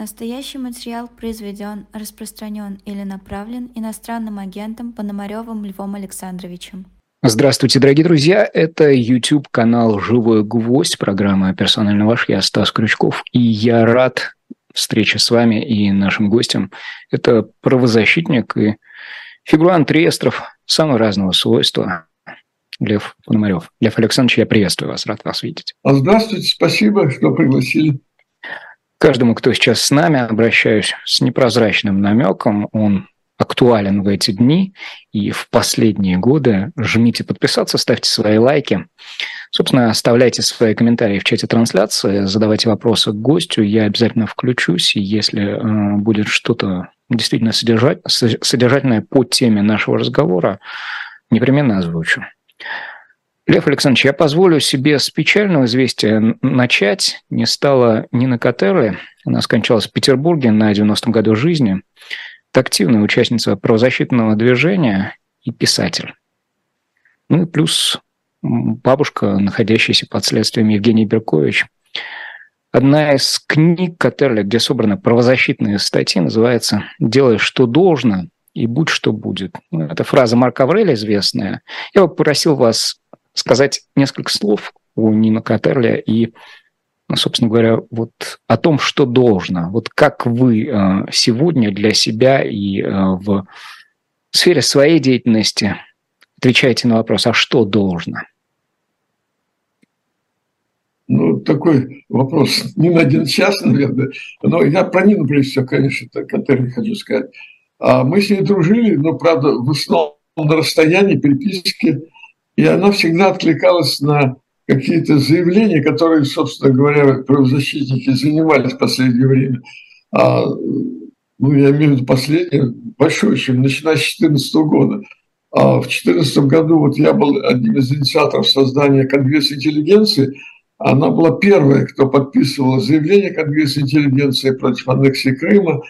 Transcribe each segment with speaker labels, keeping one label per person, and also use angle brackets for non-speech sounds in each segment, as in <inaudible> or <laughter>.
Speaker 1: Настоящий материал произведен, распространен или направлен иностранным агентом Пономаревым Львом Александровичем.
Speaker 2: Здравствуйте, дорогие друзья. Это YouTube-канал «Живой гвоздь», программа «Персонально ваш». Я Стас Крючков, и я рад встрече с вами и нашим гостем. Это правозащитник и фигурант реестров самого разного свойства Лев Пономарев. Лев Александрович, я приветствую вас, рад вас видеть.
Speaker 3: Здравствуйте, спасибо, что пригласили.
Speaker 2: Каждому, кто сейчас с нами, обращаюсь с непрозрачным намеком. Он актуален в эти дни и в последние годы. Жмите подписаться, ставьте свои лайки. Собственно, оставляйте свои комментарии в чате трансляции, задавайте вопросы к гостю. Я обязательно включусь, и если э, будет что-то действительно содержать, содержательное по теме нашего разговора, непременно озвучу. Лев Александрович, я позволю себе с печального известия начать. Не стало Нина Катерлы. Она скончалась в Петербурге на 90-м году жизни. Это активная участница правозащитного движения и писатель. Ну и плюс бабушка, находящаяся под следствием Евгений Беркович. Одна из книг Катерли, где собраны правозащитные статьи, называется «Делай, что должно, и будь, что будет». Ну, это фраза Марка Авреля известная. Я попросил вас сказать несколько слов у Нина Катерля и, ну, собственно говоря, вот о том, что должно. Вот как вы э, сегодня для себя и э, в сфере своей деятельности отвечаете на вопрос, а что должно?
Speaker 3: Ну, такой вопрос не на один час, наверное. Но я про Нину, прежде всего, конечно, Катерли хочу сказать. А мы с ней дружили, но, правда, в основном на расстоянии, переписке и она всегда откликалась на какие-то заявления, которые, собственно говоря, правозащитники занимались в последнее время. А, ну, я имею в виду последнее, большое, чем начиная с 2014 года. А в 2014 году вот я был одним из инициаторов создания Конгресса интеллигенции. Она была первая, кто подписывала заявление Конгресса интеллигенции против аннексии Крыма.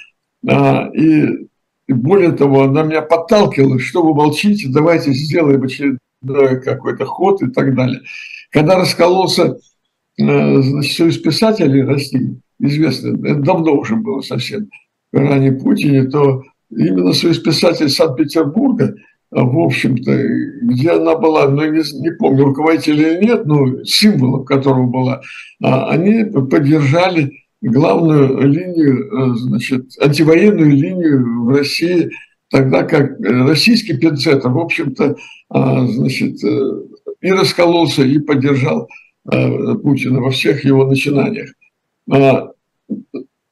Speaker 3: А, и более того, она меня подталкивала, что вы молчите, давайте сделаем очередной какой-то ход и так далее. Когда раскололся э, значит, Союз писателей России, известно, это давно уже было совсем, ранее Путине, то именно Союз писателей Санкт-Петербурга, в общем-то, где она была, ну, не, не помню, руководитель или нет, но символом которого была, а, они поддержали главную линию, э, значит, антивоенную линию в России – тогда как российский пинцет, в общем-то, а, значит, э, и раскололся, и поддержал э, Путина во всех его начинаниях. А,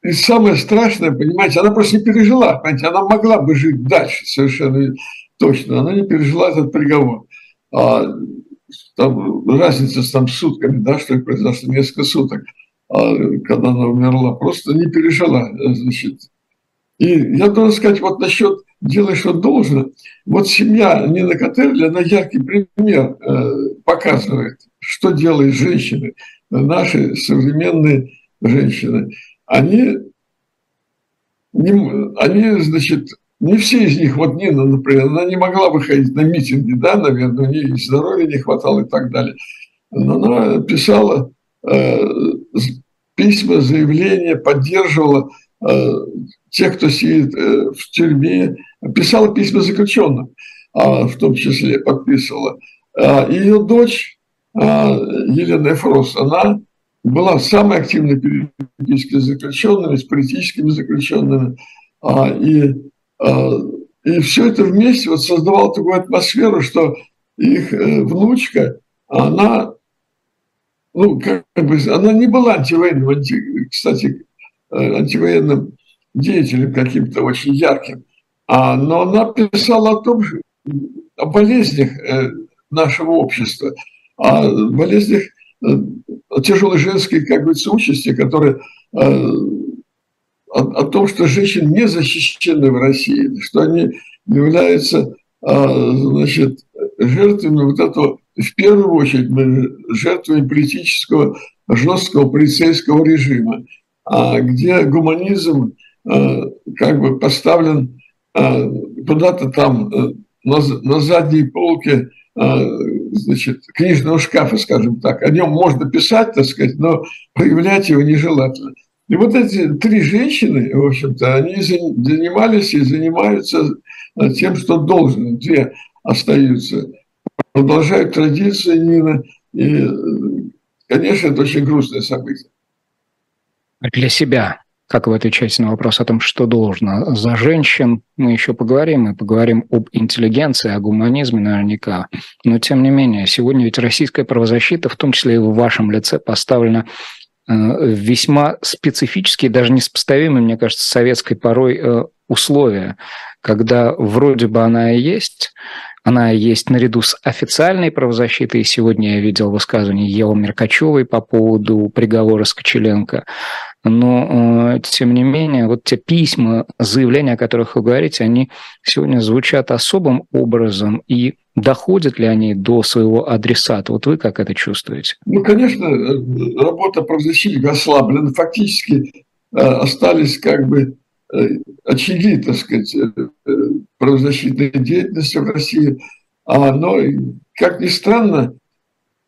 Speaker 3: и самое страшное, понимаете, она просто не пережила, понимаете, она могла бы жить дальше совершенно точно, она не пережила этот приговор. А, там разница с там сутками, да, что произошло несколько суток, когда она умерла, просто не пережила, значит. И я должен сказать, вот насчет делай, что должно. Вот семья Нина Катерли, она яркий пример э, показывает, что делают женщины, наши современные женщины. Они, не, они, значит, не все из них, вот Нина, например, она не могла выходить на митинги, да, наверное, у нее здоровья не хватало и так далее. Но она писала э, письма, заявления, поддерживала тех, кто сидит э, в тюрьме, писала письма заключенным, а, в том числе подписывала. А, ее дочь а, Елена Эфрос, она была самой активной переписке с заключенными, с политическими заключенными. И, и все это вместе вот создавало такую атмосферу, что их э, внучка, она, ну, как бы, она не была антивоенным, анти, кстати, э, антивоенным деятелем каким-то очень ярким. А, но она писала о том, о болезнях э, нашего общества, о болезнях о э, тяжелой женской, как говорится, участи, которые э, о, о том, что женщины не защищены в России, что они являются значит, жертвами вот этого, в первую очередь, жертвами политического жесткого полицейского режима, где гуманизм как бы поставлен а, куда-то там э, на, на задней полке а, значит, книжного шкафа, скажем так. О нем можно писать, так сказать, но проявлять его нежелательно. И вот эти три женщины, в общем-то, они занимались и занимаются тем, что должны. Две остаются. Продолжают традиции Нина. И, конечно, это очень грустное событие.
Speaker 2: Для себя как вы отвечаете на вопрос о том, что должно за женщин, мы еще поговорим, мы поговорим об интеллигенции, о гуманизме наверняка. Но, тем не менее, сегодня ведь российская правозащита, в том числе и в вашем лице, поставлена э, весьма специфические, даже несопоставимые, мне кажется, советской порой э, условия, когда вроде бы она и есть, она есть наряду с официальной правозащитой. Сегодня я видел высказывание Евы Меркачевой по поводу приговора Скочеленко. Но, э, тем не менее, вот те письма, заявления, о которых вы говорите, они сегодня звучат особым образом, и доходят ли они до своего адресата? Вот вы как это чувствуете?
Speaker 3: Ну, конечно, работа правозащитника ослаблена. Фактически э, остались как бы э, очаги, так сказать, правозащитной деятельности в России. А, но, как ни странно,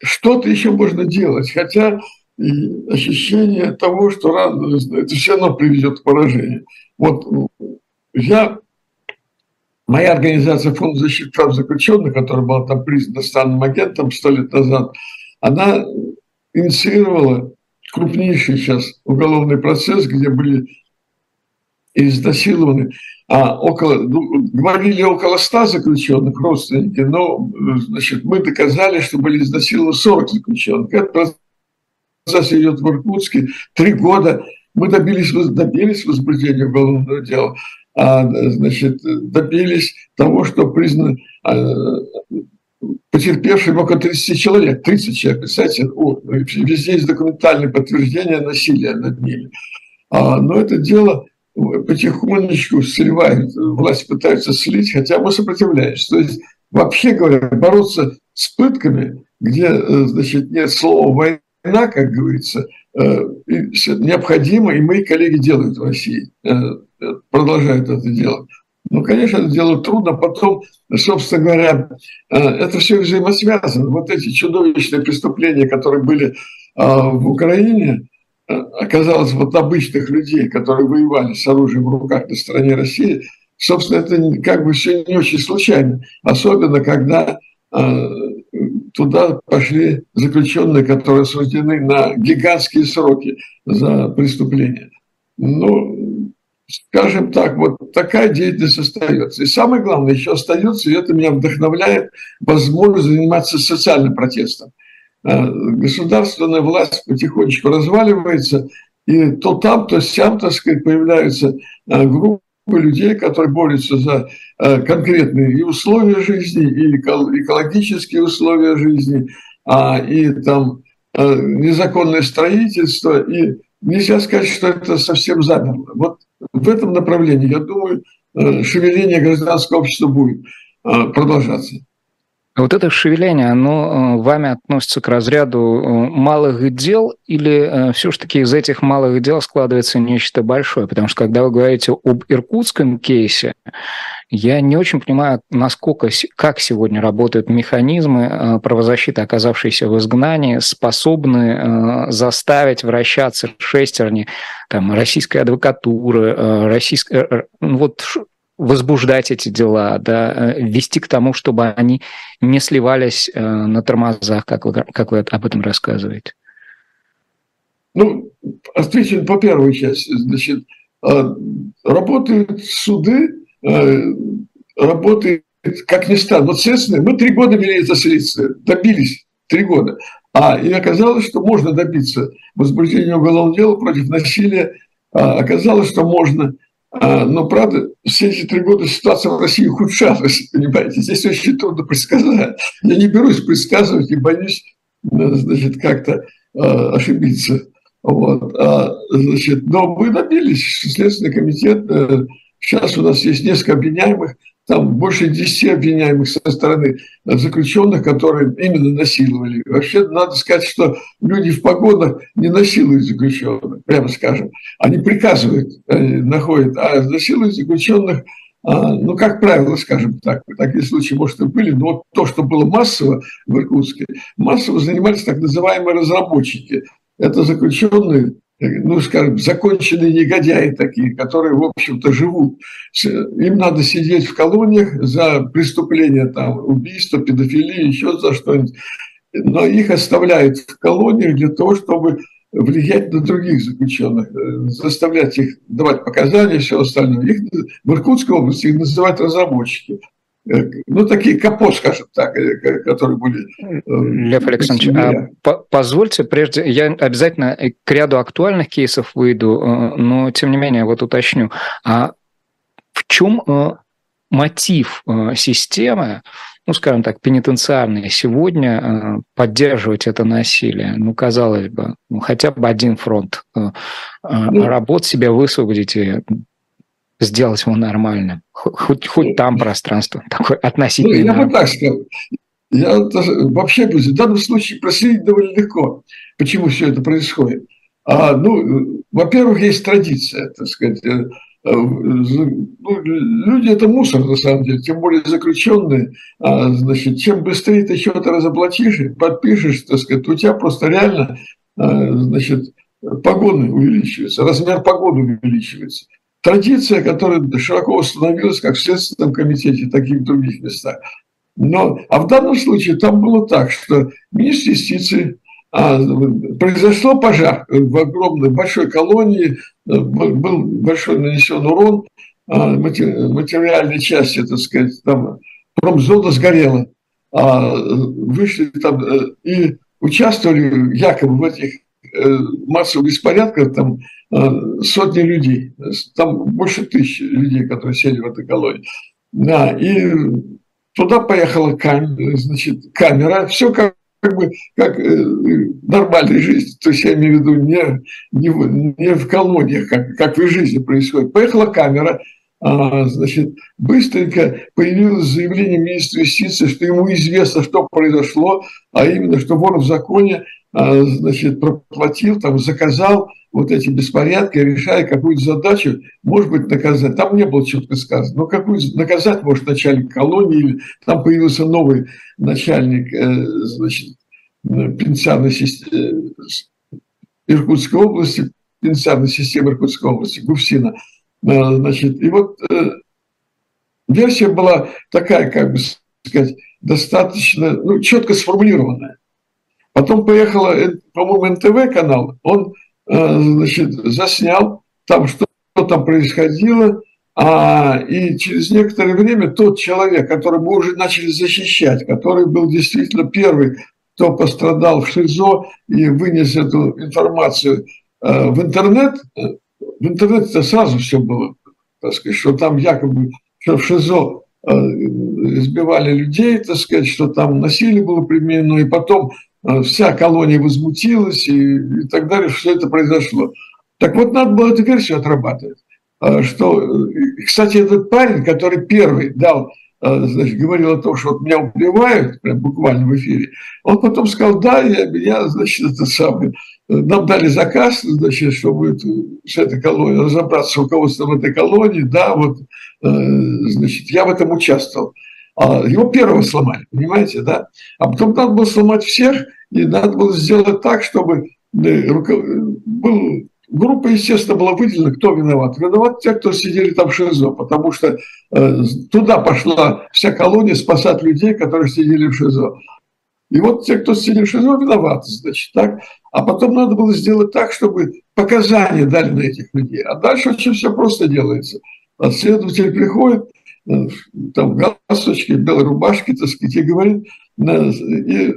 Speaker 3: что-то еще можно делать. Хотя и ощущение того, что это все равно приведет к поражению. Вот я, моя организация Фонд защиты прав заключенных, которая была там признана странным агентом сто лет назад, она инициировала крупнейший сейчас уголовный процесс, где были изнасилованы, а около, ну, говорили около ста заключенных родственники, но значит, мы доказали, что были изнасилованы 40 заключенных. Этот идет в Иркутске три года. Мы добились, добились возбуждения уголовного дела, а, значит, добились того, что признано а, потерпевшим около 30 человек, 30 человек, представьте, о, везде есть документальное подтверждение насилия над ними. А, но это дело потихонечку сливает, власть пытается слить, хотя мы сопротивляемся. То есть, вообще говоря, бороться с пытками, где, э, значит, нет слова война, как говорится, э, необходимо, и мои коллеги делают в России, э, продолжают это делать. Ну, конечно, это делать трудно. Потом, собственно говоря, э, это все взаимосвязано. Вот эти чудовищные преступления, которые были в Украине, оказалось, вот обычных людей, которые воевали с оружием в руках на стороне России, собственно, это как бы все не очень случайно. Особенно, когда туда пошли заключенные, которые осуждены на гигантские сроки за преступления. Ну, скажем так, вот такая деятельность остается. И самое главное, еще остается, и это меня вдохновляет, возможность заниматься социальным протестом. А, государственная власть потихонечку разваливается, и то там, то сям, так сказать, появляются а, группы людей, которые борются за э, конкретные и условия жизни, и экологические условия жизни, а, и там э, незаконное строительство. И нельзя сказать, что это совсем замерло. Вот в этом направлении, я думаю, э, шевеление гражданского общества будет продолжаться.
Speaker 2: Вот это шевеление, оно э, вами относится к разряду э, малых дел или э, все-таки из этих малых дел складывается нечто большое? Потому что когда вы говорите об иркутском кейсе, я не очень понимаю, насколько, как сегодня работают механизмы правозащиты, оказавшиеся в изгнании, способны заставить вращаться шестерни там, российской адвокатуры, российской, вот возбуждать эти дела, да, э, вести к тому, чтобы они не сливались э, на тормозах, как вы, как вы об этом рассказываете?
Speaker 3: Ну, отвечу по первой части. Значит, э, работают суды, работает, как ни странно, вот следственные, мы три года вели это следствие, добились три года. А, и оказалось, что можно добиться возбуждения уголовного дела против насилия. А, оказалось, что можно но, правда, все эти три года ситуация в России ухудшалась, <laughs> понимаете, здесь очень трудно предсказать. Я не берусь предсказывать и боюсь, значит, как-то э, ошибиться. Вот. А, значит, но мы добились, Следственный комитет, э, сейчас у нас есть несколько обвиняемых, там больше 10 обвиняемых со стороны заключенных, которые именно насиловали. Вообще, надо сказать, что люди в погонах не насилуют заключенных, прямо скажем. Они приказывают, находят, а насилуют заключенных а, ну, как правило, скажем так, такие случаи, может, и были, но вот то, что было массово в Иркутске, массово занимались так называемые разработчики. Это заключенные, ну, скажем, законченные негодяи такие, которые, в общем-то, живут. Им надо сидеть в колониях за преступления, там, убийство, педофилия, еще за что-нибудь. Но их оставляют в колониях для того, чтобы влиять на других заключенных, э, заставлять их давать показания, все остальное. Их в Иркутской области их называют разработчики. Э, ну, такие капо, скажем так, э, которые были...
Speaker 2: Лев Александрович, а позвольте, прежде, я обязательно к ряду актуальных кейсов выйду, но, тем не менее, вот уточню. А в чем мотив системы, ну, скажем так, пенитенциарные сегодня э, поддерживать это насилие. Ну, казалось бы, ну, хотя бы один фронт э, э, ну, работ себе высвободить и сделать его нормальным. Хоть, хоть там пространство <laughs> такое относительно.
Speaker 3: Ну, я бы так сказал. Я вообще, в данном случае проследить довольно легко, почему все это происходит. А, ну, во-первых, есть традиция, так сказать, Э, ну, люди это мусор на самом деле, тем более заключенные. А, значит, чем быстрее ты что-то разоплатишь, подпишешь, так сказать, у тебя просто реально а, значит, погоны увеличиваются, размер погоды увеличивается. Традиция, которая широко установилась как в Следственном комитете, так и в других местах. Но, а в данном случае там было так, что министр юстиции а, произошел пожар в огромной большой колонии, э, был большой нанесен урон, а, материальной части, так сказать, там промзона сгорела. А вышли там э, и участвовали якобы в этих э, массовых беспорядках там сотни людей, там больше тысячи людей, которые сели в этой колонии. Да, и туда поехала камера, значит, камера, все как как бы как э, нормальной жизни, то есть я имею в виду не, не, не в колониях, как, как в жизни происходит. Поехала камера, а, значит, быстренько появилось заявление министра юстиции, что ему известно, что произошло, а именно, что вор в законе, значит, проплатил, там, заказал вот эти беспорядки, решая какую-то задачу, может быть, наказать. Там не было четко сказано, но какую наказать может начальник колонии, или там появился новый начальник, э, значит, пенсионной системы э, Иркутской области, пенсионной системы Иркутской области, Гуфсина. Э, значит, и вот версия была такая, как бы сказать, достаточно ну, четко сформулированная. Потом поехала, по-моему, НТВ канал, он Э, значит, заснял там, что там происходило, а, и через некоторое время тот человек, который мы уже начали защищать, который был действительно первый, кто пострадал в ШИЗО и вынес эту информацию э, в интернет, э, в интернете сразу все было, так сказать, что там якобы что в ШИЗО избивали людей, так сказать, что там насилие было применено, и потом Э, вся колония возмутилась и, и так далее, что это произошло. Так вот, надо было эту версию отрабатывать. Э, что, кстати, этот парень, который первый дал, э, значит, говорил о том, что вот меня убивают, прям буквально в эфире, он потом сказал, да, я, я значит, это самое, нам дали заказ, значит, чтобы с этой колонией разобраться с руководством этой колонии, да, вот, значит, я в этом участвовал. А, его первого сломали, понимаете, да? А потом надо было сломать всех, и надо было сделать так, чтобы э, был Группа, естественно, была выделена, кто виноват. Виноват те, кто сидели там в ШИЗО, потому что э, туда пошла вся колония спасать людей, которые сидели в ШИЗО. И вот те, кто сидели в ШИЗО, виноваты, значит, так. А потом надо было сделать так, чтобы показания дали на этих людей. А дальше очень все просто делается. А следователь приходит, там галстучки, белой рубашки, так сказать, и говорит, и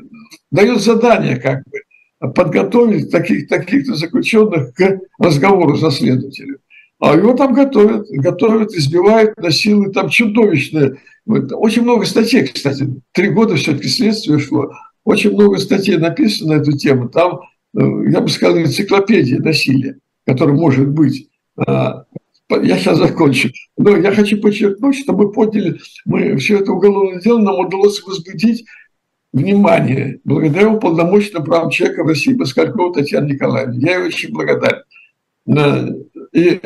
Speaker 3: дает задание как бы подготовить таких, таких-то заключенных к разговору со следователем. А его там готовят, готовят, избивают, насилуют, там чудовищное. Очень много статей, кстати, три года все-таки следствие шло, очень много статей написано на эту тему. Там, э, я бы сказал, энциклопедия насилия, которая может быть. Я сейчас закончу. Но я хочу подчеркнуть, что мы подняли, мы все это уголовное дело, нам удалось возбудить внимание благодаря уполномоченным правам человека в России Москалькова Татьяне Николаевне. Я ей очень благодарен. И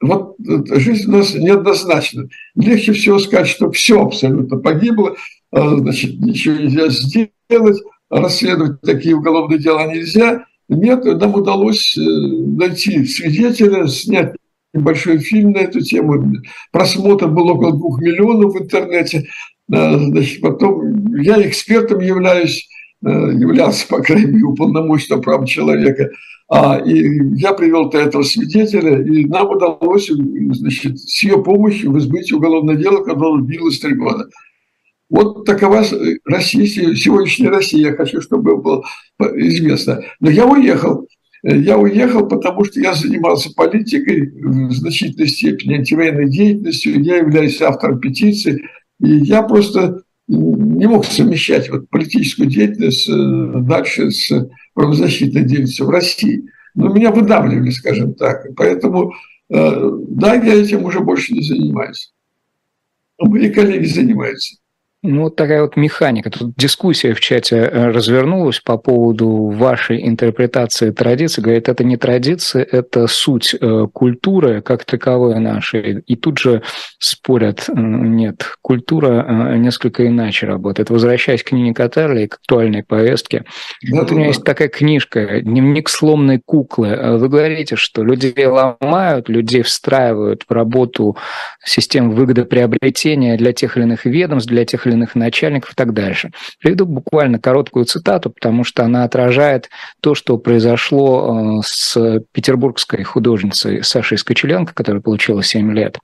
Speaker 3: вот жизнь у нас неоднозначна. Легче всего сказать, что все абсолютно погибло, а, значит, ничего нельзя сделать, расследовать такие уголовные дела нельзя, Нет, нам удалось э, найти свидетеля, снять небольшой фильм на эту тему. Просмотр был около двух миллионов в интернете. Э, значит, потом я экспертом являюсь, э, являлся, по крайней мере, уполномоченным прав человека. А, и я привел до этого свидетеля, и нам удалось значит, с ее помощью возбудить уголовное дело, которое длилось три года. Вот такова Россия, сегодняшняя Россия. Я хочу, чтобы было известно. Но я уехал. Я уехал, потому что я занимался политикой в значительной степени, антивоенной деятельностью. Я являюсь автором петиции. И я просто не мог совмещать вот политическую деятельность э, дальше с правозащитной деятельностью в России. Но меня выдавливали, скажем так. Поэтому, э, да, я этим уже больше не занимаюсь. Мои коллеги занимаются.
Speaker 2: Ну, вот такая вот механика. Тут дискуссия в чате э, развернулась по поводу вашей интерпретации традиции. Говорит, это не традиция, это суть э, культуры как таковой нашей. И тут же спорят, э, нет, культура несколько иначе работает. Возвращаясь к Нине Катарли, к актуальной повестке, да, вот у меня есть такая книжка «Дневник сломной куклы». Вы говорите, что людей ломают, людей встраивают в работу систем выгодоприобретения для тех или иных ведомств, для тех или иных начальников и так дальше. Приведу буквально короткую цитату, потому что она отражает то, что произошло э, с петербургской художницей Сашей Скочеленко, которая получила 7 лет.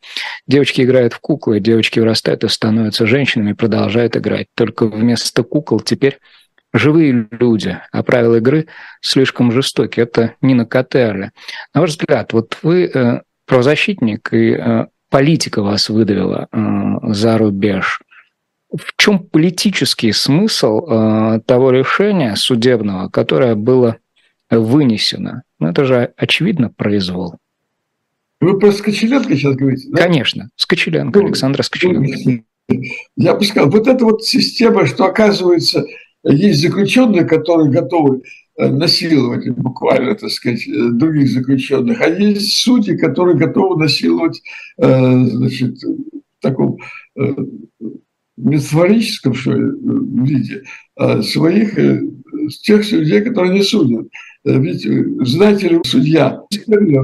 Speaker 2: Девочки играют в куклы, девочки вырастают и становятся женщинами, продолжают играть. Только вместо кукол теперь живые люди, а правила игры слишком жестоки. Это Нина Катерли. На ваш взгляд, вот вы э, правозащитник, и э, политика вас выдавила за рубеж в чем политический смысл э, того решения судебного, которое было вынесено? Ну, это же, очевидно, произвол.
Speaker 3: Вы про Скочеленко сейчас говорите,
Speaker 2: да? Конечно, Скочеленко, ну, Александра Скочеленко.
Speaker 3: Я бы сказал, вот эта вот система, что, оказывается, есть заключенные, которые готовы э, насиловать буквально, так сказать, э, других заключенных, а есть судьи, которые готовы насиловать, значит, в таком метафорическом что ли, виде а своих э, тех людей, которые не судят. Э, ведь э, знаете судья...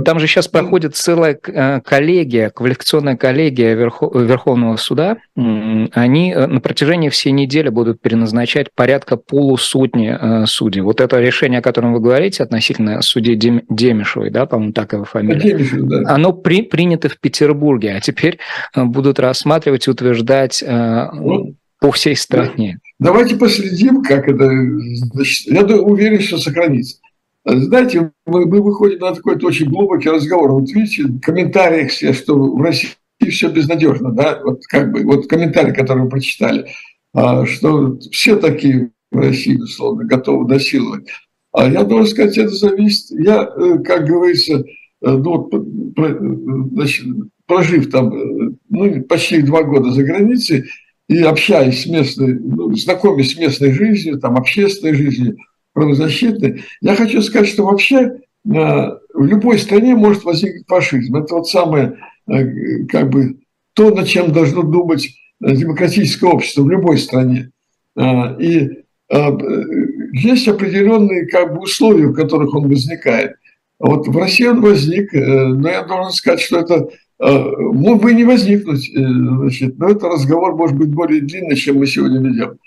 Speaker 2: Там же сейчас проходит целая коллегия, квалификационная коллегия Верховного суда. Они на протяжении всей недели будут переназначать порядка полусотни судей. Вот это решение, о котором вы говорите, относительно судьи Демишевой, да, по-моему, так его фамилия, Демишев, да. оно при, принято в Петербурге, а теперь будут рассматривать и утверждать вот. по всей стране.
Speaker 3: Давайте последим, как это... Значит, я уверен, что сохранится. Знаете, мы, мы выходим на такой очень глубокий разговор. Вот видите, в комментариях все, что в России все безнадежно, да, вот как бы, вот комментарий, который вы прочитали, а, что все такие в России, условно, готовы насиловать. А я должен сказать, это зависит, я, э, как говорится, э, ну, значит, прожив там ну, почти два года за границей и общаясь с местной, ну, знакомясь с местной жизнью, там, общественной жизнью, правозащитной, я хочу сказать, что вообще э, в любой стране может возникнуть фашизм. Это вот самое, э, как бы, то, над чем должно думать э, демократическое общество в любой стране. И есть определенные как бы, условия, в которых он возникает. Вот в России он возник, но я должен сказать, что это мог бы и не возникнуть. Значит, но это разговор может быть более длинный, чем мы сегодня ведем.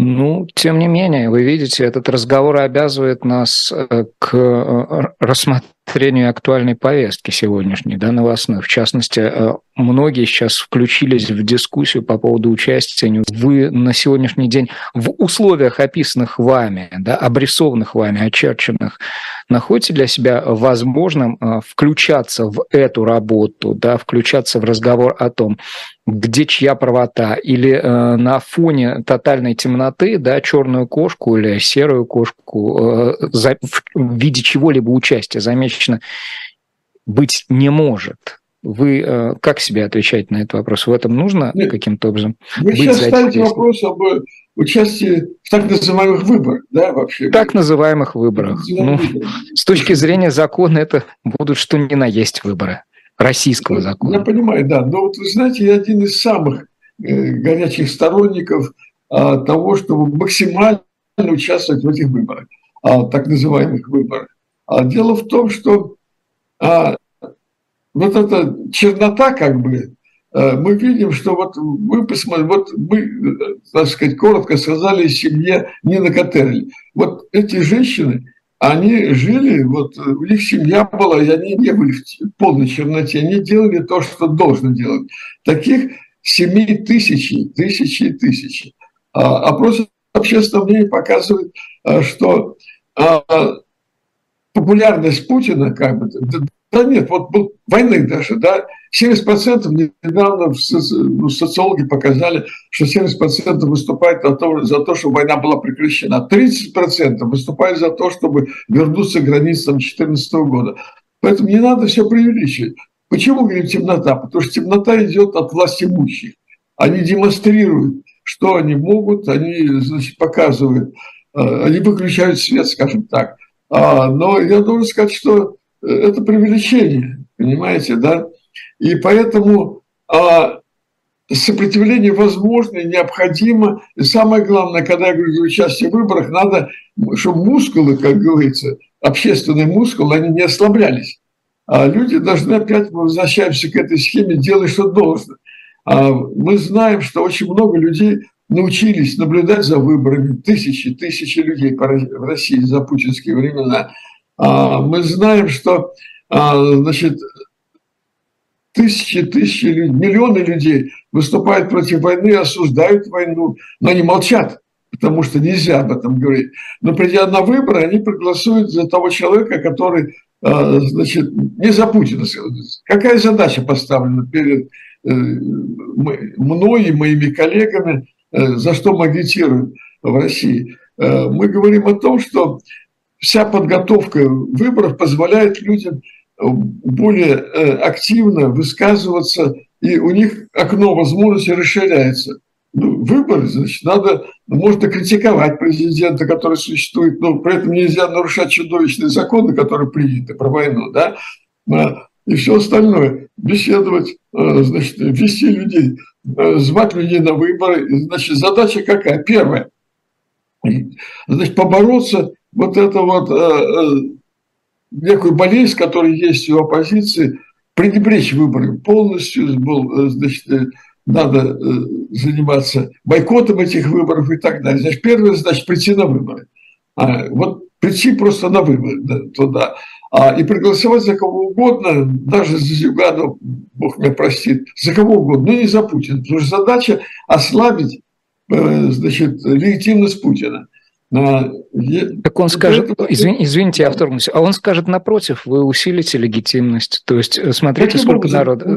Speaker 2: Ну, тем не менее, вы видите, этот разговор обязывает нас э, к э, рассмотрению актуальной повестки сегодняшней, да, новостной. В частности, э, многие сейчас включились в дискуссию по поводу участия. Вы на сегодняшний день в условиях, описанных вами, да, обрисованных вами, очерченных, находите для себя возможным включаться в эту работу, да, включаться в разговор о том, где чья правота, или э, на фоне тотальной темноты, да, черную кошку или серую кошку э, за, в, в виде чего-либо участия замечено быть не может. Вы э, как себе отвечаете на этот вопрос? В этом нужно каким-то образом
Speaker 3: Вы быть сейчас ставите вопрос об участии в так называемых выборах, да, вообще?
Speaker 2: Так называемых выборах. Ну, с точки зрения закона это будут что ни на есть выборы российского закона.
Speaker 3: Я понимаю, да. Но вот вы знаете, я один из самых э, горячих сторонников а, того, чтобы максимально участвовать в этих выборах. а, так называемых выборах. А дело в том, что а, вот эта чернота, как бы, а, мы видим, что вот мы, посмотрим, вот мы, так сказать, коротко сказали семье Нина Катерль. Вот эти женщины, они жили, вот у них семья была, и они не были в полной черноте, они делали то, что должны делать. Таких семей тысячи, тысячи и тысячи. А, опрос общественного мнения показывает, а, что а, популярность Путина, как бы, да нет, вот был войны даже, да, 70% недавно ну, социологи показали, что 70% выступают за то, за то, чтобы война была прекращена. 30% выступают за то, чтобы вернуться к границам 2014 года. Поэтому не надо все преувеличивать. Почему говорим темнота? Потому что темнота идет от власти имущих. Они демонстрируют, что они могут, они, значит, показывают, э, они выключают свет, скажем так. А, но я должен сказать, что это преувеличение, понимаете, да? И поэтому а, сопротивление возможно необходимо. И самое главное, когда я говорю за участие в выборах, надо, чтобы мускулы, как говорится, общественные мускулы, они не ослаблялись. А люди должны опять, мы возвращаемся к этой схеме, делать, что должно. А мы знаем, что очень много людей научились наблюдать за выборами, тысячи, тысячи людей в России за путинские времена – а, мы знаем, что а, значит, тысячи, тысячи, миллионы людей выступают против войны, осуждают войну, но они молчат, потому что нельзя об этом говорить. Но придя на выборы, они проголосуют за того человека, который а, значит, не за Путина. Какая задача поставлена перед э, мной и моими коллегами, э, за что мы агитируем в России? Э, мы говорим о том, что вся подготовка выборов позволяет людям э, более э, активно высказываться, и у них окно возможности расширяется. Ну, выборы, значит, надо, можно критиковать президента, который существует, но при этом нельзя нарушать чудовищные законы, которые приняты про войну, да, а, и все остальное. Беседовать, э, значит, вести людей, звать людей на выборы. Значит, задача какая? Первая. Значит, побороться вот это вот э, э, некую болезнь, которая есть у оппозиции, пренебречь выборами полностью, был, э, значит, э, надо заниматься бойкотом этих выборов и так далее. Значит, первое, значит, прийти на выборы. А, вот прийти просто на выборы да, туда. А, и проголосовать за кого угодно, даже за Зюганова, Бог меня простит, за кого угодно, но не за Путина. Потому что задача ослабить значит, легитимность Путина.
Speaker 2: Так он скажет, извин, извините, я вторгнусь, а он скажет напротив, вы усилите легитимность. То есть э, смотрите, сколько народа.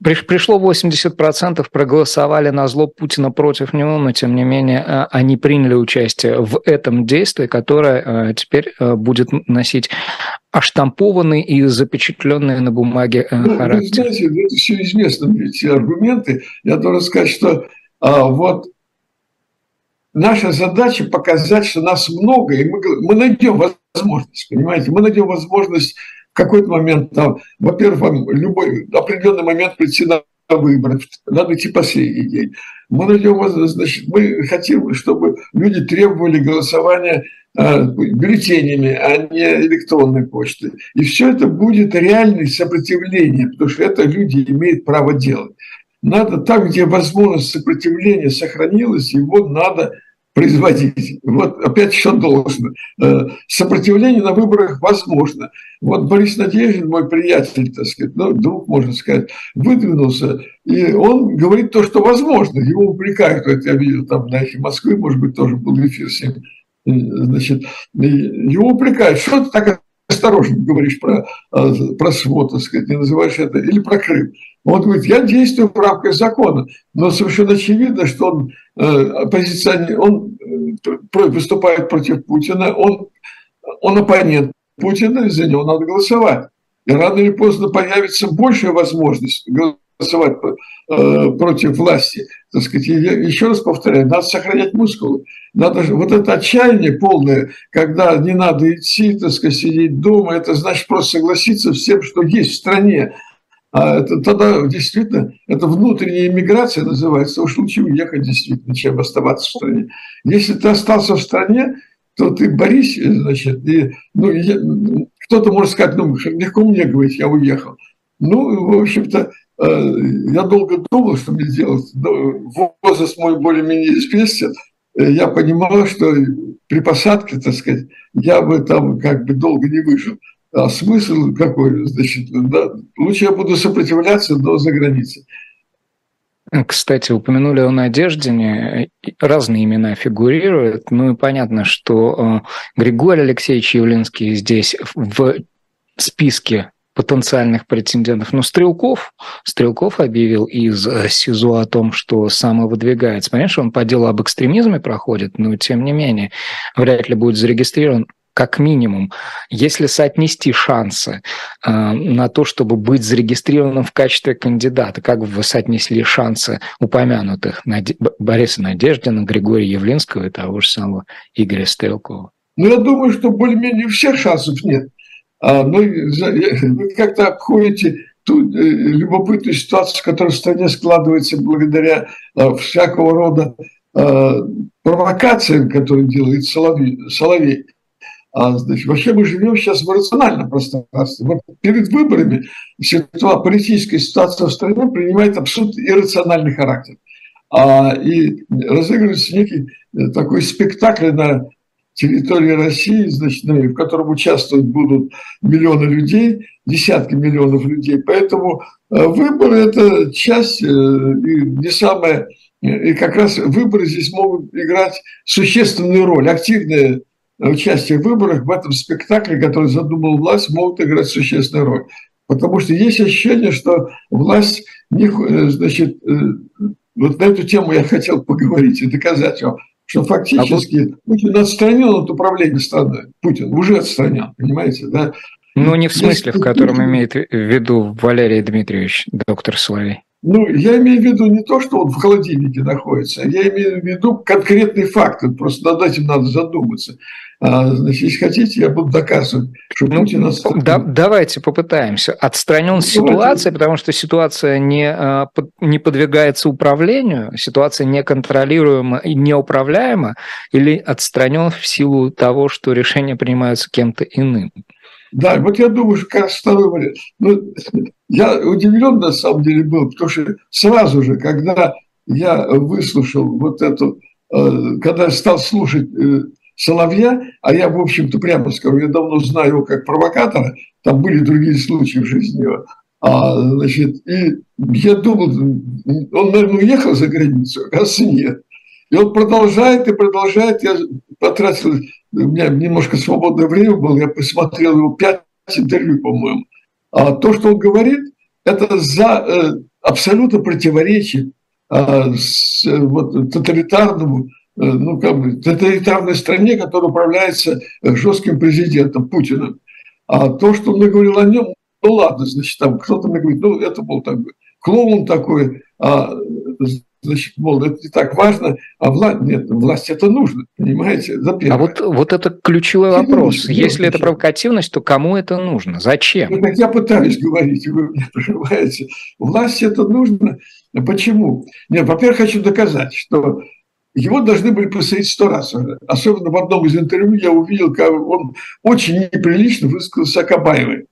Speaker 2: Пришло 80%, проголосовали на зло Путина против него, но тем не менее э, они приняли участие в этом действии, которое э, теперь будет носить оштампованный и запечатленный на бумаге ну, характер.
Speaker 3: Вы знаете, это все известно, эти аргументы. Я должен сказать, что а, вот наша задача показать, что нас много, и мы, мы найдем возможность, понимаете, мы найдем возможность в какой-то момент, там, во-первых, любой определенный момент прийти на выборы, надо идти последний день. Мы найдем, значит, мы хотим, чтобы люди требовали голосования э, бюллетенями, а не электронной почтой. И все это будет реальное сопротивление, потому что это люди имеют право делать. Надо там, где возможность сопротивления сохранилась, его надо производить. Вот опять что должно. Э, сопротивление на выборах возможно. Вот Борис Надеждин, мой приятель, так сказать, ну, друг, можно сказать, выдвинулся, и он говорит то, что возможно. Его упрекают, это я видел там на эхе Москвы, может быть, тоже был эфир с ним. Значит, его упрекают, что ты так осторожно говоришь про, э, про СВО, так сказать, не называешь это, или про Крым. Он говорит, я действую в рамках закона, но совершенно очевидно, что он, э, оппозиционер, он э, выступает против Путина, он, он оппонент Путина, за него надо голосовать. И рано или поздно появится большая возможность голосовать э, против власти. Так сказать, я еще раз повторяю, надо сохранять мускулы. Надо вот это отчаяние полное, когда не надо идти, так сказать, сидеть дома, это значит просто согласиться с тем, что есть в стране. А это, тогда действительно, это внутренняя иммиграция называется, уж лучше уехать действительно, чем оставаться в стране. Если ты остался в стране, то ты борись, значит, и, ну, я, кто-то может сказать, ну, легко мне говорить, я уехал. Ну, в общем-то, э, я долго думал, что мне делать. Возраст мой более-менее известен. Э, я понимал, что при посадке, так сказать, я бы там как бы долго не выжил. А смысл какой? Значит, да, лучше я буду сопротивляться до за границей.
Speaker 2: Кстати, упомянули о Надеждине, разные имена фигурируют. Ну и понятно, что э, Григорий Алексеевич Явлинский здесь в списке потенциальных претендентов. Но Стрелков, Стрелков объявил из э, СИЗО о том, что самовыдвигается. Понимаешь, он по делу об экстремизме проходит, но тем не менее вряд ли будет зарегистрирован как минимум, если соотнести шансы э, на то, чтобы быть зарегистрированным в качестве кандидата, как вы соотнесли шансы упомянутых. Бориса Надеждина, Григория Явлинского и того же самого Игоря Стрелкова?
Speaker 3: Ну, я думаю, что более-менее всех шансов нет. А, ну, вы как-то обходите ту э, любопытную ситуацию, которая в стране складывается благодаря всякого рода провокациям, которые делает Соловей. Соловей. А, значит, вообще мы живем сейчас в рациональном пространстве. Вот перед выборами ситуация, политическая ситуация в стране принимает абсолютно иррациональный характер. А, и разыгрывается некий э, такой спектакль на территории России, значит, в котором участвовать будут миллионы людей, десятки миллионов людей. Поэтому э, выборы – это часть, э, и не самая и как раз выборы здесь могут играть существенную роль. Активное участие в выборах в этом спектакле, который задумал власть, могут играть существенную роль. Потому что есть ощущение, что власть, не, э, значит, э, вот на эту тему я хотел поговорить и доказать вам, что фактически а Путин отстранен от управления страной. Путин уже отстранен, понимаете, да?
Speaker 2: Ну, не в смысле, в котором имеет в виду Валерий Дмитриевич, доктор Соловей.
Speaker 3: Ну, я имею в виду не то, что он в холодильнике находится, я имею в виду конкретный факт, просто над этим надо задуматься. А, значит, если хотите, я буду доказывать, что ну, Путин
Speaker 2: отстранен. Да, давайте попытаемся. Отстранен ну, ситуация, потому что ситуация не, а, не подвигается управлению, ситуация неконтролируема и неуправляема, или отстранен в силу того, что решения принимаются кем-то иным?
Speaker 3: Да, вот я думаю, что как раз второй вариант. Ну, я удивлен на самом деле был, потому что сразу же, когда я выслушал вот эту, э, когда я стал слушать э, Соловья, а я, в общем-то, прямо скажу, я давно знаю его как провокатора, там были другие случаи в жизни его, а, значит, и я думал, он, наверное, уехал за границу, оказывается, нет. И он продолжает и продолжает. Я потратил, у меня немножко свободное время было, я посмотрел его пять интервью, по-моему. А то, что он говорит, это за э, абсолютно противоречит э, с, э, вот, тоталитарному ну, как бы, тоталитарной стране, которая управляется жестким президентом Путиным. А то, что он говорил о нем, ну ладно, значит, там кто-то мне говорит, ну это был так клоун такой, а, значит, мол, это не так важно, а власть, нет, власть это нужно, понимаете?
Speaker 2: Это а вот, вот это ключевой вопрос. Нужно, Если это провокативность, то кому это нужно? Зачем?
Speaker 3: Ну, я пытаюсь <laughs> говорить, вы меня <laughs> понимаете. Власть это нужно. Почему? Нет, во-первых, хочу доказать, что его должны были посадить сто раз. Особенно в одном из интервью я увидел, как он очень неприлично высказался о Кабаевой.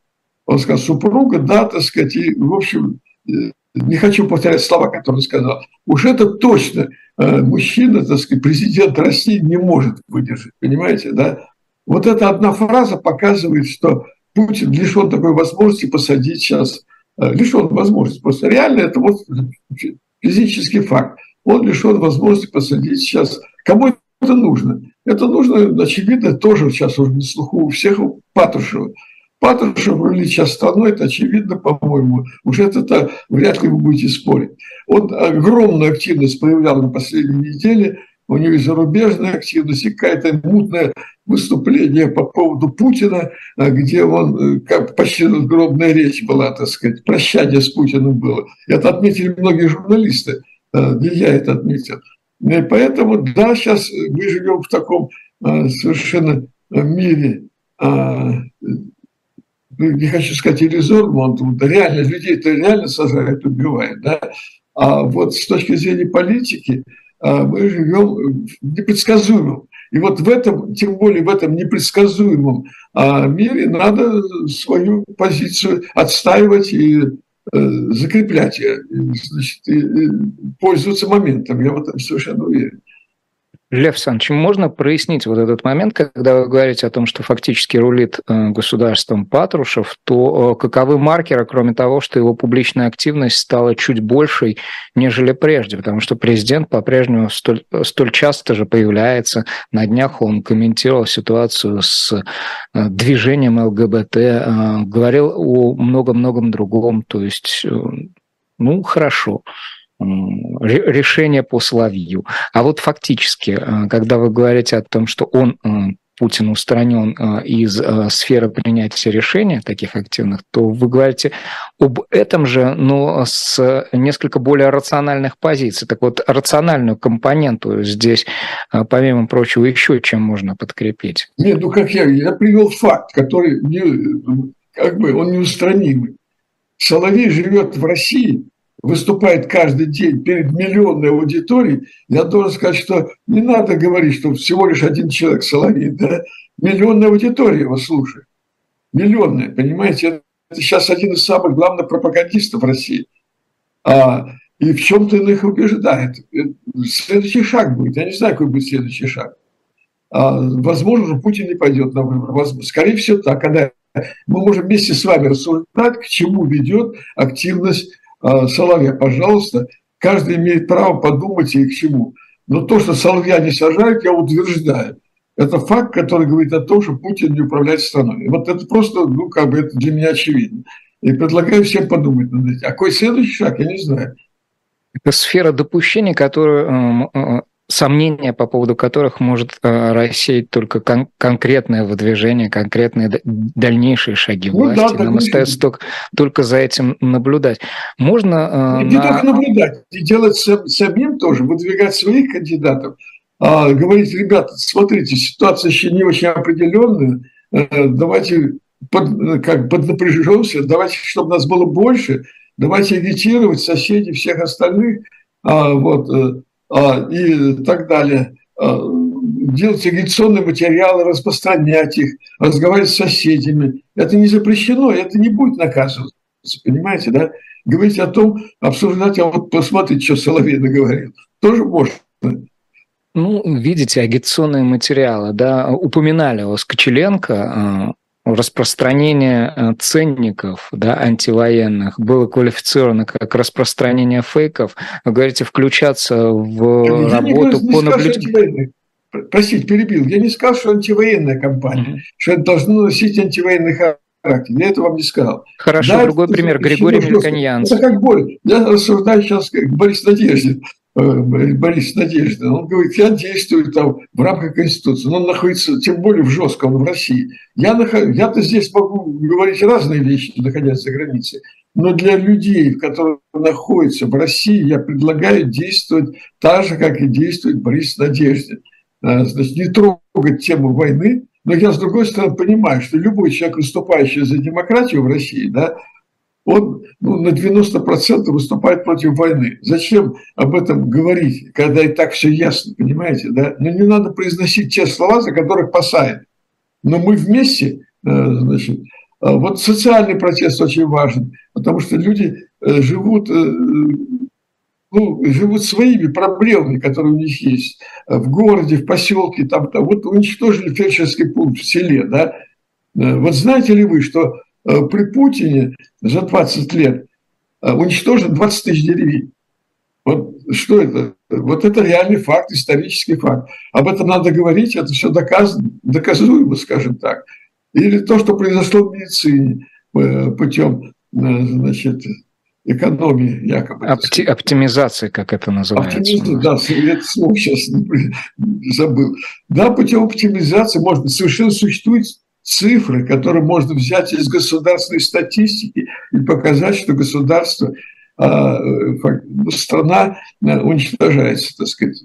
Speaker 3: Он сказал, супруга, да, так сказать, и, в общем, э, не хочу повторять слова, которые сказал. Уж это точно э, мужчина, так сказать, президент России не может выдержать, понимаете, да? Вот эта одна фраза показывает, что Путин лишен такой возможности посадить сейчас, э, лишен возможности, просто реально это вот физический факт он лишен возможности посадить сейчас. Кому это нужно? Это нужно, очевидно, тоже сейчас уже на слуху у всех у Патрушева. Патрушев рулит сейчас страной, это очевидно, по-моему. Уже это вряд ли вы будете спорить. Он огромную активность проявлял на последней неделе. У него и зарубежная активность, и какое-то мутное выступление по поводу Путина, где он, э, как почти надгробная речь была, так сказать, прощание с Путиным было. Это отметили многие журналисты не я это отметил. И поэтому, да, сейчас мы живем в таком а, совершенно мире, а, ну, не хочу сказать иллюзорном, он реально людей это реально сажают, убивает, да. А вот с точки зрения политики а, мы живем в непредсказуемом. И вот в этом, тем более в этом непредсказуемом а, мире надо свою позицию отстаивать и э, закреплять, и, значит, и пользоваться моментом. Я в этом совершенно уверен.
Speaker 2: Лев Александрович, можно прояснить вот этот момент, когда вы говорите о том, что фактически рулит э, государством Патрушев, то э, каковы маркеры, кроме того, что его публичная активность стала чуть большей, нежели прежде, потому что президент по-прежнему столь, столь часто же появляется. На днях он комментировал ситуацию с э, движением ЛГБТ, говорил о многом-многом другом, то есть, ну, хорошо решение по Соловью. А вот фактически, э, когда вы говорите о том, что он, э, Путин, устранен э, из сферы принятия решений таких активных, то вы говорите об этом же, но с несколько более рациональных позиций. Так вот, рациональную компоненту здесь, помимо прочего, еще чем можно подкрепить?
Speaker 3: Нет, ну как я, я привел факт, который как бы он неустранимый. Соловей живет в России – выступает каждый день перед миллионной аудиторией, я должен сказать, что не надо говорить, что всего лишь один человек Соловей, да? Миллионная аудитория его слушает. Миллионная, понимаете? Это сейчас один из самых главных пропагандистов России. А, и в чем-то их убеждает. Следующий шаг будет. Я не знаю, какой будет следующий шаг. А, возможно, Путин не пойдет на выборы. Скорее всего, так. Когда мы можем вместе с вами рассуждать, к чему ведет активность Соловья, пожалуйста, каждый имеет право подумать и к чему. Но то, что Соловья не сажают, я утверждаю. Это факт, который говорит о том, что Путин не управляет страной. И вот это просто, ну, как бы это для меня очевидно. И предлагаю всем подумать над этим. А какой следующий шаг, я не знаю.
Speaker 2: Это сфера допущений, которую э, сомнения по поводу которых может э, рассеять только кон- конкретное выдвижение, конкретные дальнейшие шаги ну, власти. Да, Нам остается только, только за этим наблюдать. Можно...
Speaker 3: Э, не на... только наблюдать, и делать самим тоже, выдвигать своих кандидатов, а, говорить, ребята, смотрите, ситуация еще не очень определенная, э, давайте под, как поднапряжемся, давайте, чтобы нас было больше, давайте агитировать соседей, всех остальных, а, вот, и так далее, а, делать агитационные материалы, распространять их, разговаривать с соседями. Это не запрещено, это не будет наказываться, понимаете, да? Говорить о том, обсуждать, а вот посмотрите, что Соловей наговорил. Тоже можно.
Speaker 2: Ну, видите, агитационные материалы, да, упоминали о Скочеленко, а, распространение э, ценников да, антивоенных было квалифицировано как распространение фейков. Вы говорите, включаться в Я работу
Speaker 3: по наблюдению. Простите, перебил. Я не сказал, что антивоенная кампания, mm-hmm. что это должно носить антивоенный характер. Я это вам не сказал.
Speaker 2: Хорошо, да, другой пример. Григорий Мельконьянц.
Speaker 3: Это как боль. Я рассуждаю сейчас как Борис Надеждин. Э, Борис Надеждин, он говорит, я действую там в рамках Конституции, но он находится, тем более в жестком, в России. Я нахожу, я-то здесь могу говорить разные вещи, находясь за границей, но для людей, которые находятся в России, я предлагаю действовать так же, как и действует Борис Надеждин. Э, значит, не трогать тему войны, но я, с другой стороны, понимаю, что любой человек, выступающий за демократию в России, да, он ну, на 90% выступает против войны. Зачем об этом говорить, когда и так все ясно, понимаете, да? Но не надо произносить те слова, за которых посадят. Но мы вместе, э, значит, а вот социальный протест очень важен, потому что люди э, живут, э, ну, живут своими проблемами, которые у них есть в городе, в поселке, там, там. вот уничтожили фельдшерский пункт в селе, да. Вот знаете ли вы, что при Путине за 20 лет э, уничтожено 20 тысяч деревень. Вот что это? Вот это реальный факт, исторический факт. Об этом надо говорить, это все доказано, доказуемо, скажем так. Или то, что произошло в медицине э, путем значит, экономии якобы.
Speaker 2: Опти, оптимизации, как это называется. Оптимизация,
Speaker 3: да, это слово сейчас забыл. Да, путем оптимизации может совершенно существует цифры, которые можно взять из государственной статистики и показать, что государство, а, ну, страна э, уничтожается, так сказать.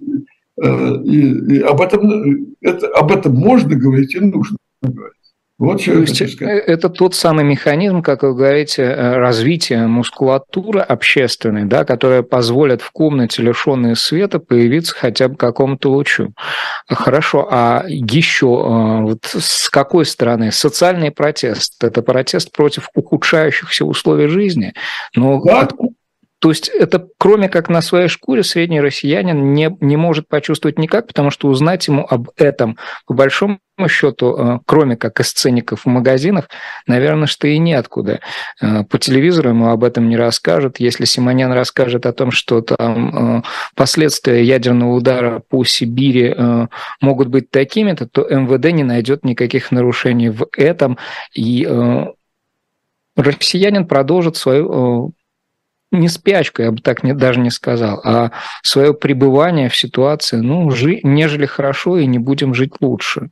Speaker 3: Э, и, и об, этом, это, об этом можно говорить и нужно говорить.
Speaker 2: Вот что То есть э, это тот самый механизм, как вы говорите, э, развития мускулатуры общественной, да, которая позволит в комнате, лишенной света, появиться хотя бы какому-то лучу. Хорошо, а еще э, вот с какой стороны? Социальный протест – это протест против ухудшающихся условий жизни. Но да. То есть это кроме как на своей шкуре средний россиянин не, не может почувствовать никак, потому что узнать ему об этом, по большому счету, э, кроме как из сцеников в магазинах, наверное, что и неоткуда. Э, по телевизору ему об этом не расскажут. Если Симонян расскажет о том, что там э, последствия ядерного удара по Сибири могут быть такими-то, то МВД не найдет никаких нарушений в этом. И россиянин продолжит свою не спячку, я бы так не, даже не сказал, а свое пребывание в ситуации, ну, жи, нежели хорошо, и не будем жить лучше.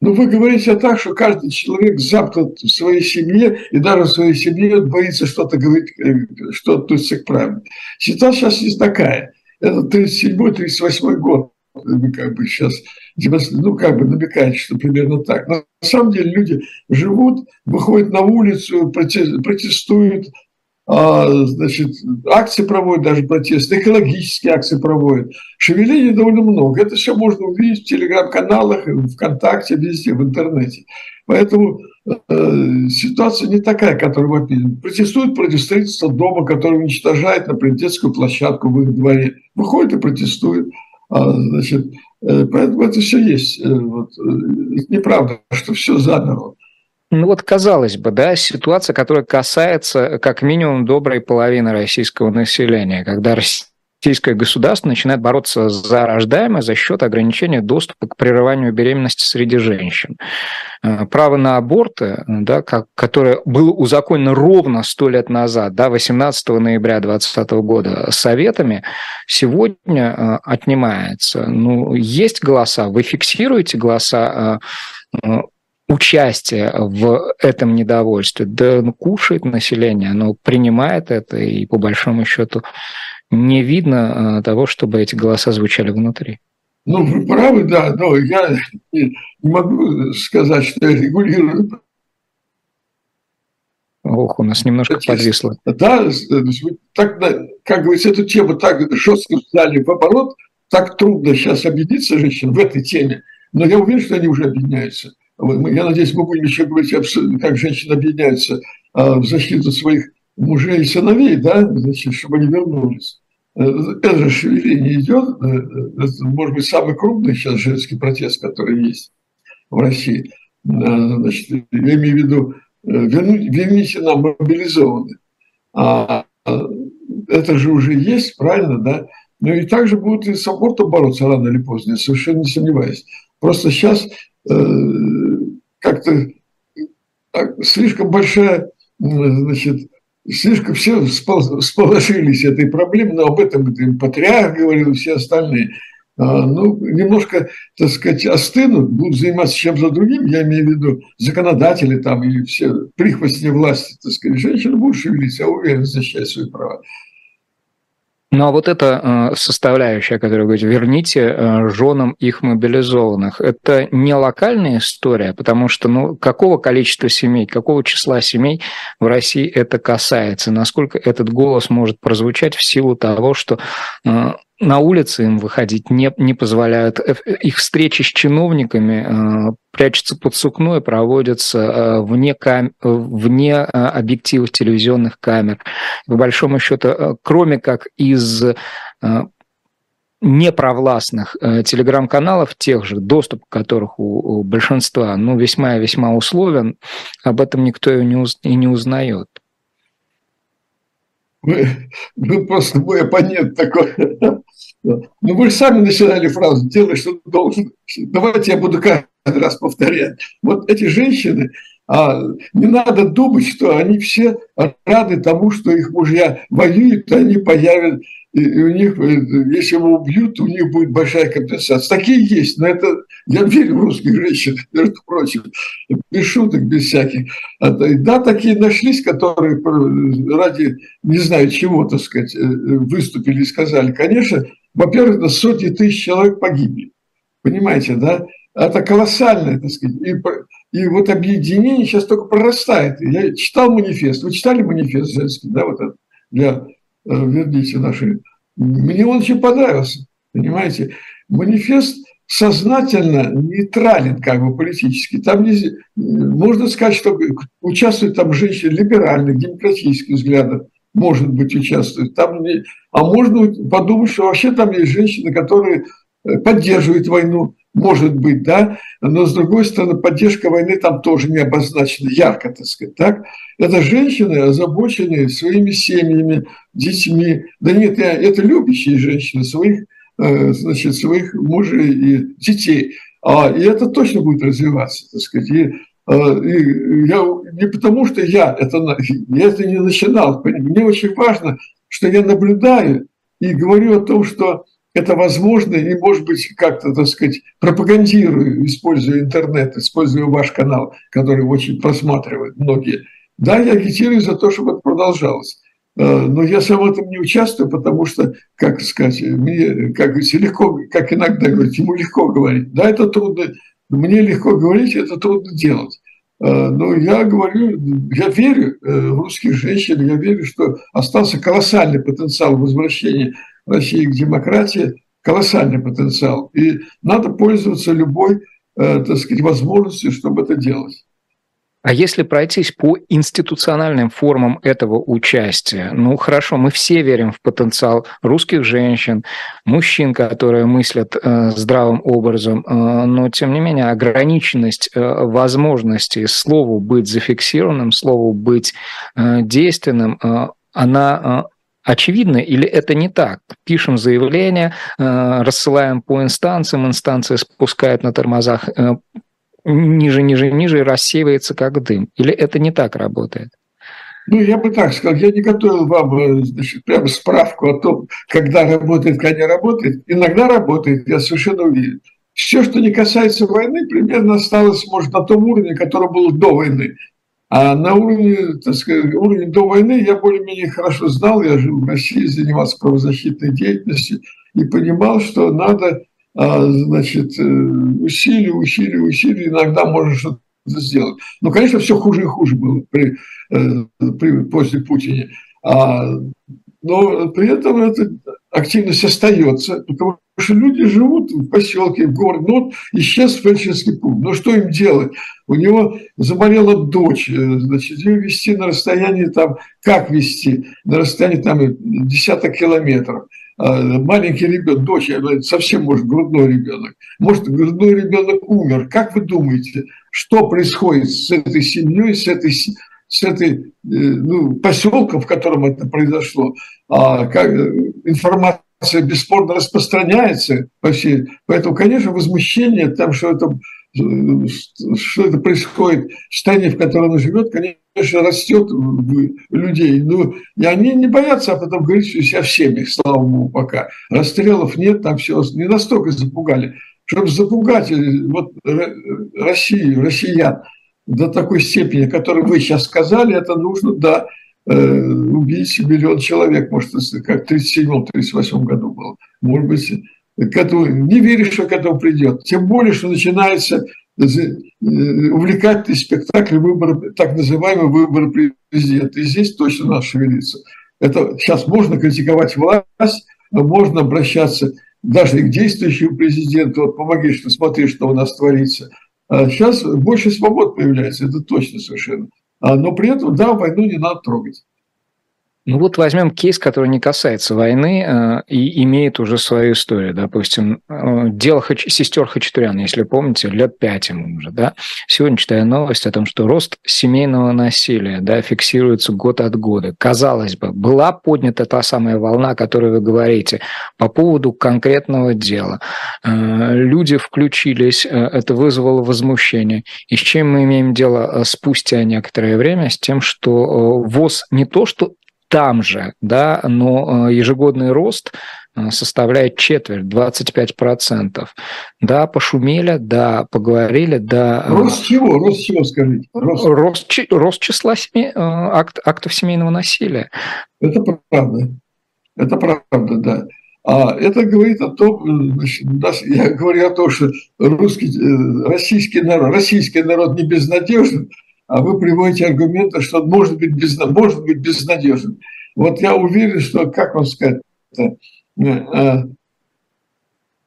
Speaker 3: Ну, вы говорите так, что каждый человек замкнут в своей семье, и даже в своей семье боится что-то говорить, э, что относится к правде. Ситуация сейчас не такая. Это 37-38 год. Вы как бы сейчас, ну, как бы намекаете, что примерно так. Но на самом деле люди живут, выходят на улицу, протестуют, значит, акции проводят, даже протесты, экологические акции проводят. Шевелений довольно много. Это все можно увидеть в телеграм-каналах, ВКонтакте, везде, в интернете. Поэтому э, ситуация не такая, которую вопили. Протестуют против строительства дома, который уничтожает, например, детскую площадку в их дворе. Выходят и протестуют. А, значит, э, поэтому это все есть. Э, вот, э, неправда, что все замерло.
Speaker 2: Ну вот, казалось бы, да, ситуация, которая касается как минимум доброй половины российского населения, когда российское государство начинает бороться за рождаемое за счет ограничения доступа к прерыванию беременности среди женщин. Э, право на аборты, да, как, которое было узаконено ровно сто лет назад, да, 18 ноября 2020 года советами, сегодня э, отнимается. Ну, есть голоса, вы фиксируете голоса э, участие в этом недовольстве. Да ну, кушает население, оно принимает это, и по большому счету не видно а, того, чтобы эти голоса звучали внутри.
Speaker 3: Ну, вы правы, да, но я не могу сказать, что я регулирую.
Speaker 2: Ох, у нас немножко подвисло.
Speaker 3: Да, так, как говорится, эту тему так жестко взяли в оборот, так трудно сейчас объединиться женщин в этой теме, но я уверен, что они уже объединяются. Я надеюсь, мы будем еще говорить, как женщины объединяются а, в защиту своих мужей и сыновей, да, значит, чтобы они вернулись. Э, это же шевеление идет, э, э, это, может быть, самый крупный сейчас женский протест, который есть в России. Значит, я имею в виду, вернуть, верните нам мобилизованных. А это же уже есть, правильно, да? Ну и также будут и с абортом бороться рано или поздно, я совершенно не сомневаюсь. Просто сейчас как-то слишком большая, значит, слишком все всполошились этой проблемой, но об этом патриарх говорил, все остальные. А, ну, немножко, так сказать, остынут, будут заниматься чем-то другим, я имею в виду законодатели там и все прихвостни власти, так сказать, женщины будут шевелиться, я уверен, защищать свои права.
Speaker 2: Ну а вот эта э, составляющая, которую вы верните э, женам их мобилизованных, это не локальная история, потому что ну, какого количества семей, какого числа семей в России это касается, насколько этот голос может прозвучать в силу того, что э, на улице им выходить не, не позволяют. Их встречи с чиновниками э, прячутся под сукно и проводятся э, вне, кам... вне э, объективов телевизионных камер. По большому счету, э, кроме как из э, непровластных э, телеграм-каналов, тех же, доступ к которых у, у большинства ну, весьма и весьма условен, об этом никто и не, уз... и не узнает.
Speaker 3: Вы, вы просто мой оппонент такой. Ну, вы сами начинали фразу «делай, что должен». Давайте я буду каждый раз повторять. Вот эти женщины, а, не надо думать, что они все рады тому, что их мужья воюют, они появят, и у них, э, если его убьют, у них будет большая компенсация. Такие есть, но это, я верю в русских женщин, между прочим, без шуток, без всяких. А, да, такие нашлись, которые ради, не знаю чего, так сказать, э, выступили и сказали. Конечно, во-первых, сотни тысяч человек погибли. Понимаете, да? Это колоссальное, так сказать. И И вот объединение сейчас только прорастает. Я читал манифест. Вы читали манифест женский, да, вот это, для э, верните наши. Мне он очень понравился, понимаете. Манифест сознательно нейтрален как бы политически. Там не, можно сказать, что участвуют там женщины либеральных, демократических взглядов, может быть, участвуют. Там не, а можно подумать, что вообще там есть женщины, которые э, поддерживают войну, может быть, да, но с другой стороны, поддержка войны там тоже не обозначена ярко, так сказать, так. Это женщины, озабоченные своими семьями, детьми. Да нет, это любящие женщины своих Э, значит, своих мужей и детей. А, и это точно будет развиваться, так сказать. И, и я, не потому, что я это, я это не начинал. Мне очень важно, что я наблюдаю и говорю о том, что это возможно, и, может быть, как-то, так сказать, пропагандирую, используя интернет, используя ваш канал, который очень просматривают многие. Да, я агитирую за то, чтобы это продолжалось. Э, но я сам в этом не участвую, потому что, как сказать, мне, как говорится, легко, как иногда говорить, ему легко говорить. Да, это трудно, мне легко говорить, это трудно делать. Э, но я говорю, я верю э, в русских женщин, я верю, что остался колоссальный потенциал возвращения России к демократии, колоссальный потенциал. И надо пользоваться любой, так сказать, возможностью, чтобы это делать.
Speaker 2: А если пройтись по институциональным формам этого участия, ну хорошо, мы все верим в потенциал русских женщин, мужчин, которые мыслят э, здравым образом, э, но тем не менее ограниченность э, возможностей слову быть зафиксированным, слову быть э, действенным, э, она э, очевидно или это не так? Пишем заявление, э, рассылаем по инстанциям, инстанция спускает на тормозах э, ниже, ниже, ниже и рассеивается как дым? Или это не так работает?
Speaker 3: Ну, я бы так сказал, я не готовил вам э, значит, прямо справку о том, когда работает, когда не работает. Иногда работает, я совершенно уверен. Все, что не касается войны, примерно осталось, может, на том уровне, который был до войны. А на уровне, так сказать, уровне до войны я более-менее хорошо знал, я жил в России, занимался правозащитной деятельностью и понимал, что надо значит, э, усилий, усилий, усилий, иногда можно что-то сделать. Но, конечно, все хуже и хуже было при, э, при, после Путина. А, но при этом эта активность остается, потому что люди живут в поселке, в городе. Ну, вот исчез фельдшерский пункт. Ну, что им делать? У него заболела дочь, э, значит, ее вести на расстоянии там, как вести? На расстоянии там десяток километров. А, маленький ребенок, дочь, совсем, может, грудной ребенок, может, грудной ребенок умер. Как вы думаете, что происходит с этой семьей, с этой, с этой э, ну, поселком, в котором это произошло? А, как, информация бесспорно распространяется по всей. Поэтому, конечно, возмущение там, что это что это происходит стране, в которой он живет, конечно, растет людей. Ну, и они не боятся об этом говорить у себя в семьях, слава богу, пока. Расстрелов нет, там все не настолько запугали. Чтобы запугать э, вот, Россию, россиян до такой степени, о которой вы сейчас сказали, это нужно, да, э, убить миллион человек, может, как в 1937-1938 году было. Может быть, который не веришь, что к этому придет. Тем более, что начинается э, увлекательный спектакль выбора, так называемый выбор президента. И здесь точно надо шевелиться. Это сейчас можно критиковать власть, но можно обращаться даже и к действующему президенту, вот помоги, что смотри, что у нас творится. А сейчас больше свобод появляется, это точно совершенно. А, но при этом, да, войну не надо трогать.
Speaker 2: Ну вот возьмем кейс, который не касается войны э, и имеет уже свою историю. Допустим, э, дело Хач... сестер Хачатурян, если помните, лет пять ему уже. Да? Сегодня читаю новость о том, что рост семейного насилия да, фиксируется год от года. Казалось бы, была поднята та самая волна, о которой вы говорите, по поводу конкретного дела. Э, люди включились, это вызвало возмущение. И с чем мы имеем дело спустя некоторое время? С тем, что ВОЗ не то, что там же, да, но э, ежегодный рост э, составляет четверть, 25%. Да, пошумели, да, поговорили, да.
Speaker 3: Э, рост чего? Рост чего, скажите?
Speaker 2: Рост, рост, рост числа семи, акт, актов семейного насилия.
Speaker 3: Это правда. Это правда, да. А это говорит о том, значит, я говорю о том, что русский, российский народ, российский народ не безнадежен, а вы приводите аргументы, что может быть, безна, может быть безнадежен. Вот я уверен, что, как вам сказать,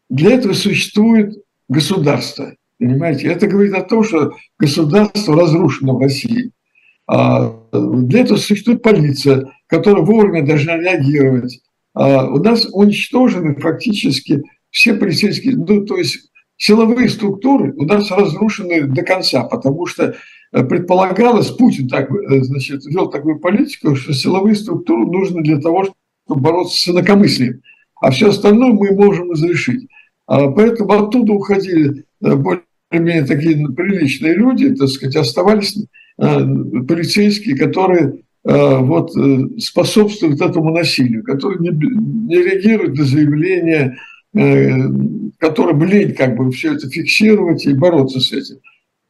Speaker 3: для этого существует государство. Понимаете, это говорит о том, что государство разрушено в России. А для этого существует полиция, которая вовремя должна реагировать. А у нас уничтожены фактически все полицейские, ну, то есть силовые структуры у нас разрушены до конца, потому что э, предполагалось, Путин так, э, значит, вел такую политику, что силовые структуры нужны для того, чтобы бороться с инакомыслием, а все остальное мы можем разрешить. А поэтому оттуда уходили э, более-менее такие приличные люди, так сказать, оставались полицейские, которые вот, способствуют этому насилию, которые не, не реагируют на заявления, которым лень как бы все это фиксировать и бороться с этим.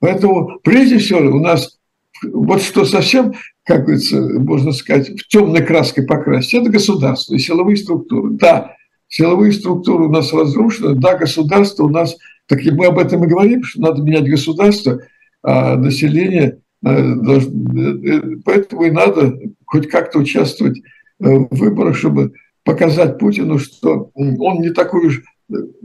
Speaker 3: Поэтому прежде всего у нас вот что совсем, как говорится, можно сказать, в темной краской покрасить, это государство и силовые структуры. Да, силовые структуры у нас разрушены, да, государство у нас, так и мы об этом и говорим, что надо менять государство, а население э, э, поэтому и надо хоть как-то участвовать э, в выборах, чтобы показать Путину, что он не такой уж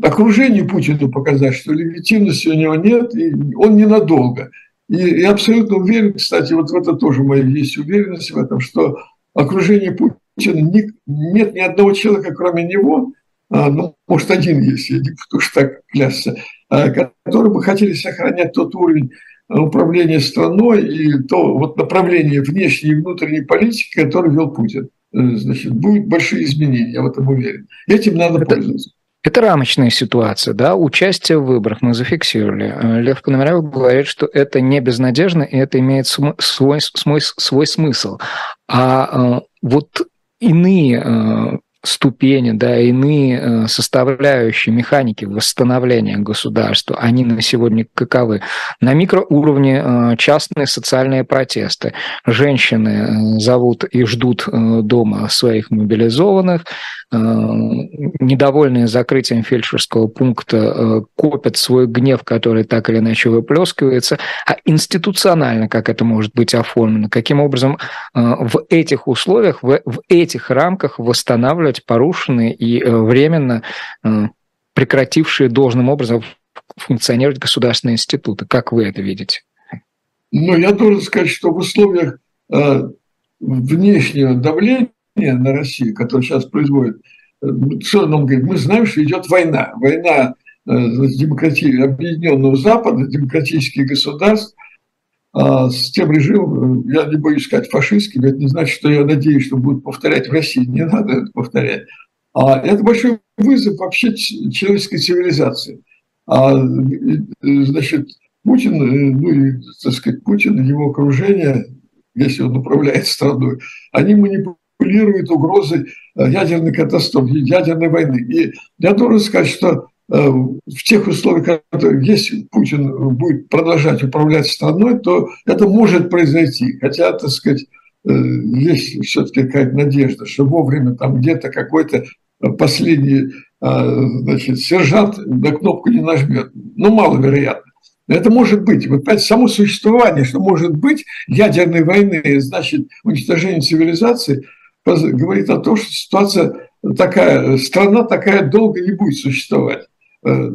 Speaker 3: окружению Путину показать, что легитимности у него нет, и он ненадолго. И я абсолютно уверен, кстати, вот в это тоже моя есть уверенность в этом, что окружение Путина не, нет ни одного человека, кроме него, а, ну, может, один есть, я не буду уж так клясться, а, которые бы хотели сохранять тот уровень управления страной и то вот направление внешней и внутренней политики, который вел Путин. Э, значит, будут большие изменения, я в этом уверен. Этим надо это, пользоваться.
Speaker 2: Это рамочная ситуация, да, участие в выборах мы зафиксировали. Э, Лев Пономарев говорит, что это не безнадежно, и это имеет свой, свой, свой смысл. А э, вот иные э, ступени, да, иные э, составляющие механики восстановления государства, они на сегодня каковы? На микроуровне э, частные социальные протесты. Женщины э, зовут и ждут дома своих мобилизованных, недовольные закрытием фельдшерского пункта копят свой гнев, который так или иначе выплескивается, а институционально как это может быть оформлено, каким образом в этих условиях, в, этих рамках восстанавливать быть порушены и э, временно э, прекратившие должным образом функционировать государственные институты. Как вы это видите?
Speaker 3: Ну, я должен сказать, что в условиях э, внешнего давления на Россию, которое сейчас производит, что нам говорит, мы знаем, что идет война. Война демократии, Объединенного Запада, демократических государств – с тем режимом, я не боюсь сказать фашистским, это не значит, что я надеюсь, что будут повторять в России, не надо это повторять. А это большой вызов вообще человеческой цивилизации. А, значит, Путин, э, ну и, так сказать, Путин и его окружение, если он управляет страной, они манипулируют угрозой э, ядерной катастрофы, ядерной войны. И я должен сказать, что Э, в тех условиях, если Путин будет продолжать управлять страной, то это может произойти. Хотя, так сказать, э, есть все-таки какая-то надежда, что вовремя там где-то какой-то последний значит, сержант на кнопку не нажмет. Ну, маловероятно. Это может быть. Вот опять само существование, что может быть ядерной войны, значит, уничтожение цивилизации, говорит о том, что ситуация такая, страна такая долго не будет существовать. Э,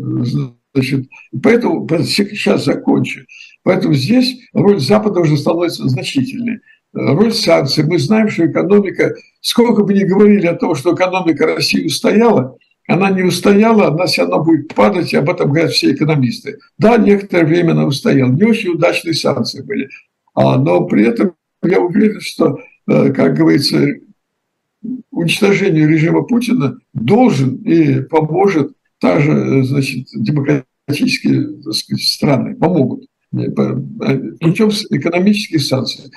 Speaker 3: значит, поэтому сейчас закончу. Поэтому здесь роль Запада уже становится значительной. Роль санкций. Мы знаем, что экономика, сколько бы ни говорили о том, что экономика России устояла, она не устояла, она все равно будет падать, и об этом говорят все экономисты. Да, некоторое время она устояла. Не очень удачные санкции были. А, но при этом я уверен, что, э, как говорится, уничтожение режима Путина должен и поможет также, значит, демократические сказать, страны помогут путем экономических санкций.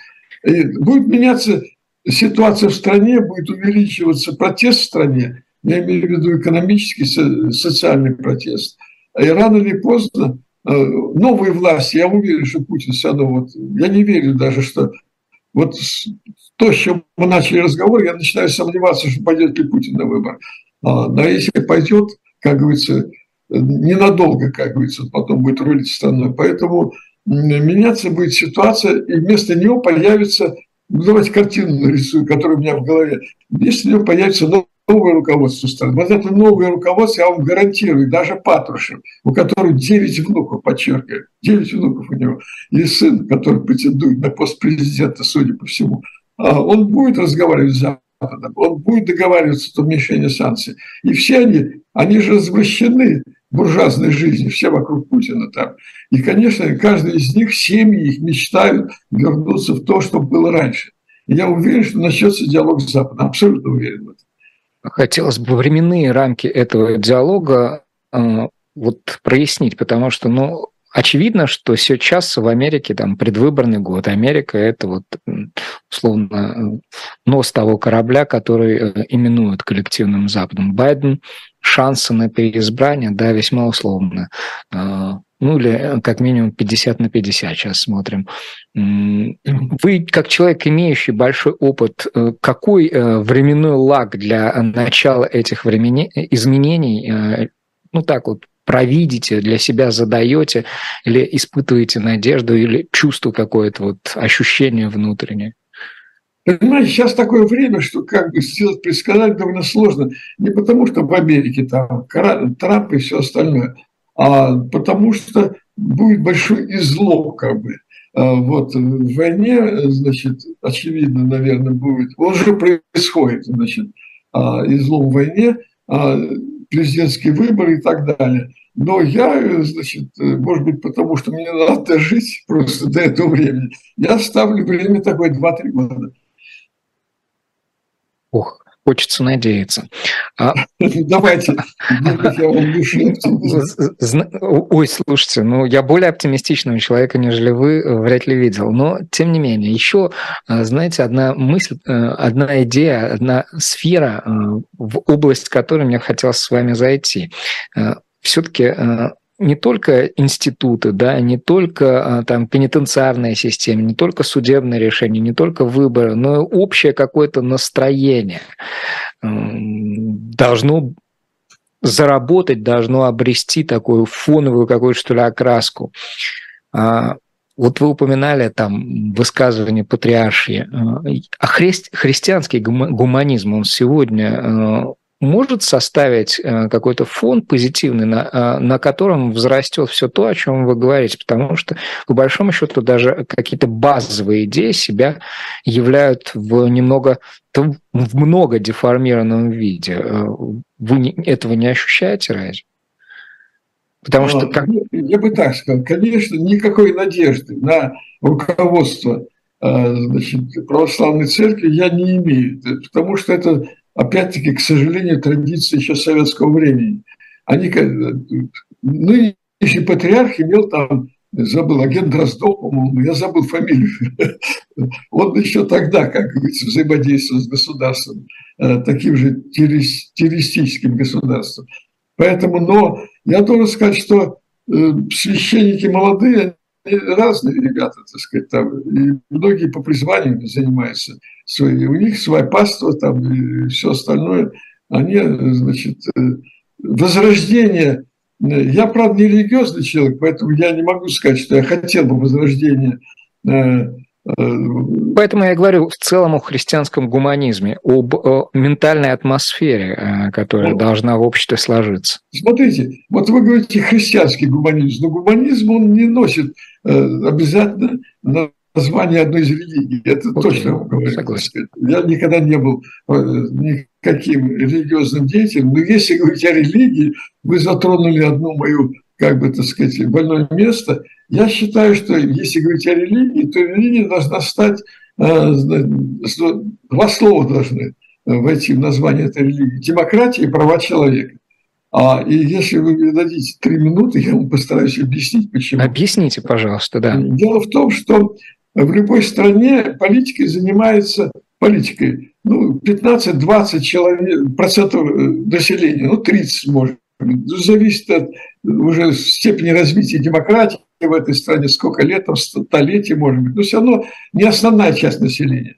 Speaker 3: И будет меняться ситуация в стране, будет увеличиваться протест в стране, я имею в виду экономический, социальный протест. И рано или поздно э, новые власти, я уверен, что Путин все равно, вот, я не верю даже, что вот то, с чем мы начали разговор, я начинаю сомневаться, что пойдет ли Путин на выбор. А, но если пойдет, как говорится, ненадолго, как говорится, потом будет рулить страной. Поэтому меняться будет ситуация, и вместо него появится, ну, давайте картину нарисую, которая у меня в голове, вместо него появится новое руководство страны. Вот это новое руководство, я вам гарантирую, даже Патрушев, у которого 9 внуков, подчеркиваю, 9 внуков у него, и сын, который претендует на пост президента, судя по всему, а он будет разговаривать с он будет договариваться о уменьшении санкций. И все они, они же развращены буржуазной жизни, все вокруг Путина там. И, конечно, каждый из них, семьи их мечтают вернуться в то, что было раньше. И я уверен, что начнется диалог с Западом, абсолютно уверен в этом.
Speaker 2: Хотелось бы временные рамки этого диалога э, вот прояснить, потому что, ну, очевидно, что сейчас в Америке там предвыборный год. Америка – это вот условно нос того корабля, который э, именуют коллективным Западом. Байден шансы на переизбрание, да, весьма условно. А, ну или э, как минимум 50 на 50 сейчас смотрим. Вы, как человек, имеющий большой опыт, э, какой э, временной лаг для начала этих времени, изменений, ну так вот, провидите, для себя задаете, или испытываете надежду, или чувство какое-то, вот ощущение внутреннее?
Speaker 3: Понимаете, сейчас такое время, что как бы сделать предсказать довольно сложно. Не потому, что в Америке там Трамп и все остальное, а потому что будет большой излом как бы. А вот в войне, значит, очевидно, наверное, будет, он же происходит, значит, а, излом в войне, а, президентские выборы и так далее. Но я, значит, может быть, потому что мне надо жить просто до этого времени, я ставлю время такое 2-3 года.
Speaker 2: Хочется надеяться. А... <laughs>
Speaker 3: Давайте.
Speaker 2: Ой, слушайте, ну я более оптимистичного человека, нежели вы, э, вряд ли видел. Но, тем не менее, еще, э, знаете, одна мысль, э, одна идея, одна сфера, в область которой мне хотелось с вами зайти. Все-таки не только институты, да, не только а, там пенитенциарная система, не только судебное решение, не только выборы, но и общее какое-то настроение должно заработать, должно обрести такую фоновую какую-то, что ли, окраску. А, вот вы упоминали там высказывание патриаршии. А хри- христианский гуманизм, он сегодня может составить э, какой-то фон позитивный, на, э, на котором взрастет все то, о чем вы говорите, потому что, по большому счету, даже какие-то базовые идеи себя являют в немного, в много деформированном виде. Э, вы этого не ощущаете разве?
Speaker 3: Потому что... Как... Я бы так сказал, конечно, никакой надежды на руководство значит, православной церкви я не имею, потому что это опять-таки, к сожалению, традиции еще советского времени. Они, нынешний патриарх имел там, забыл, агент Дроздов, по-моему, я забыл фамилию. <laughs> Он еще тогда, как говорится, взаимодействовал с государством, э, таким же террористическим государством. Поэтому, но я должен сказать, что э, священники молодые, разные ребята, так сказать, там, и многие по призванию занимаются свои, у них свое паство там и все остальное, они, значит, э, возрождение, я, правда, не религиозный человек, поэтому я не могу сказать, что я хотел бы возрождения э,
Speaker 2: Поэтому я говорю в целом о христианском гуманизме, об о ментальной атмосфере, э, которая ну, должна в обществе сложиться.
Speaker 3: Смотрите, вот вы говорите христианский гуманизм, но гуманизм он не носит обязательно название одной из религий. Это Окей, точно вам говорю. Согласен. Я никогда не был э, никаким религиозным деятелем, но если говорить о религии, вы затронули одну мою, как бы, так сказать, больное место. Я считаю, что если говорить о религии, то религия должна стать, э, два слова должны войти в название этой религии. Демократия и права человека. А, и если вы мне дадите три минуты, я вам постараюсь объяснить, почему.
Speaker 2: Объясните, пожалуйста, да.
Speaker 3: Дело в том, что в любой стране политикой занимается политикой. Ну, 15-20 человек, процентов э, населения, ну, 30 может быть. Зависит от уже степени развития демократии в этой стране, сколько лет, там, столетий, может быть. Но все равно не основная часть населения.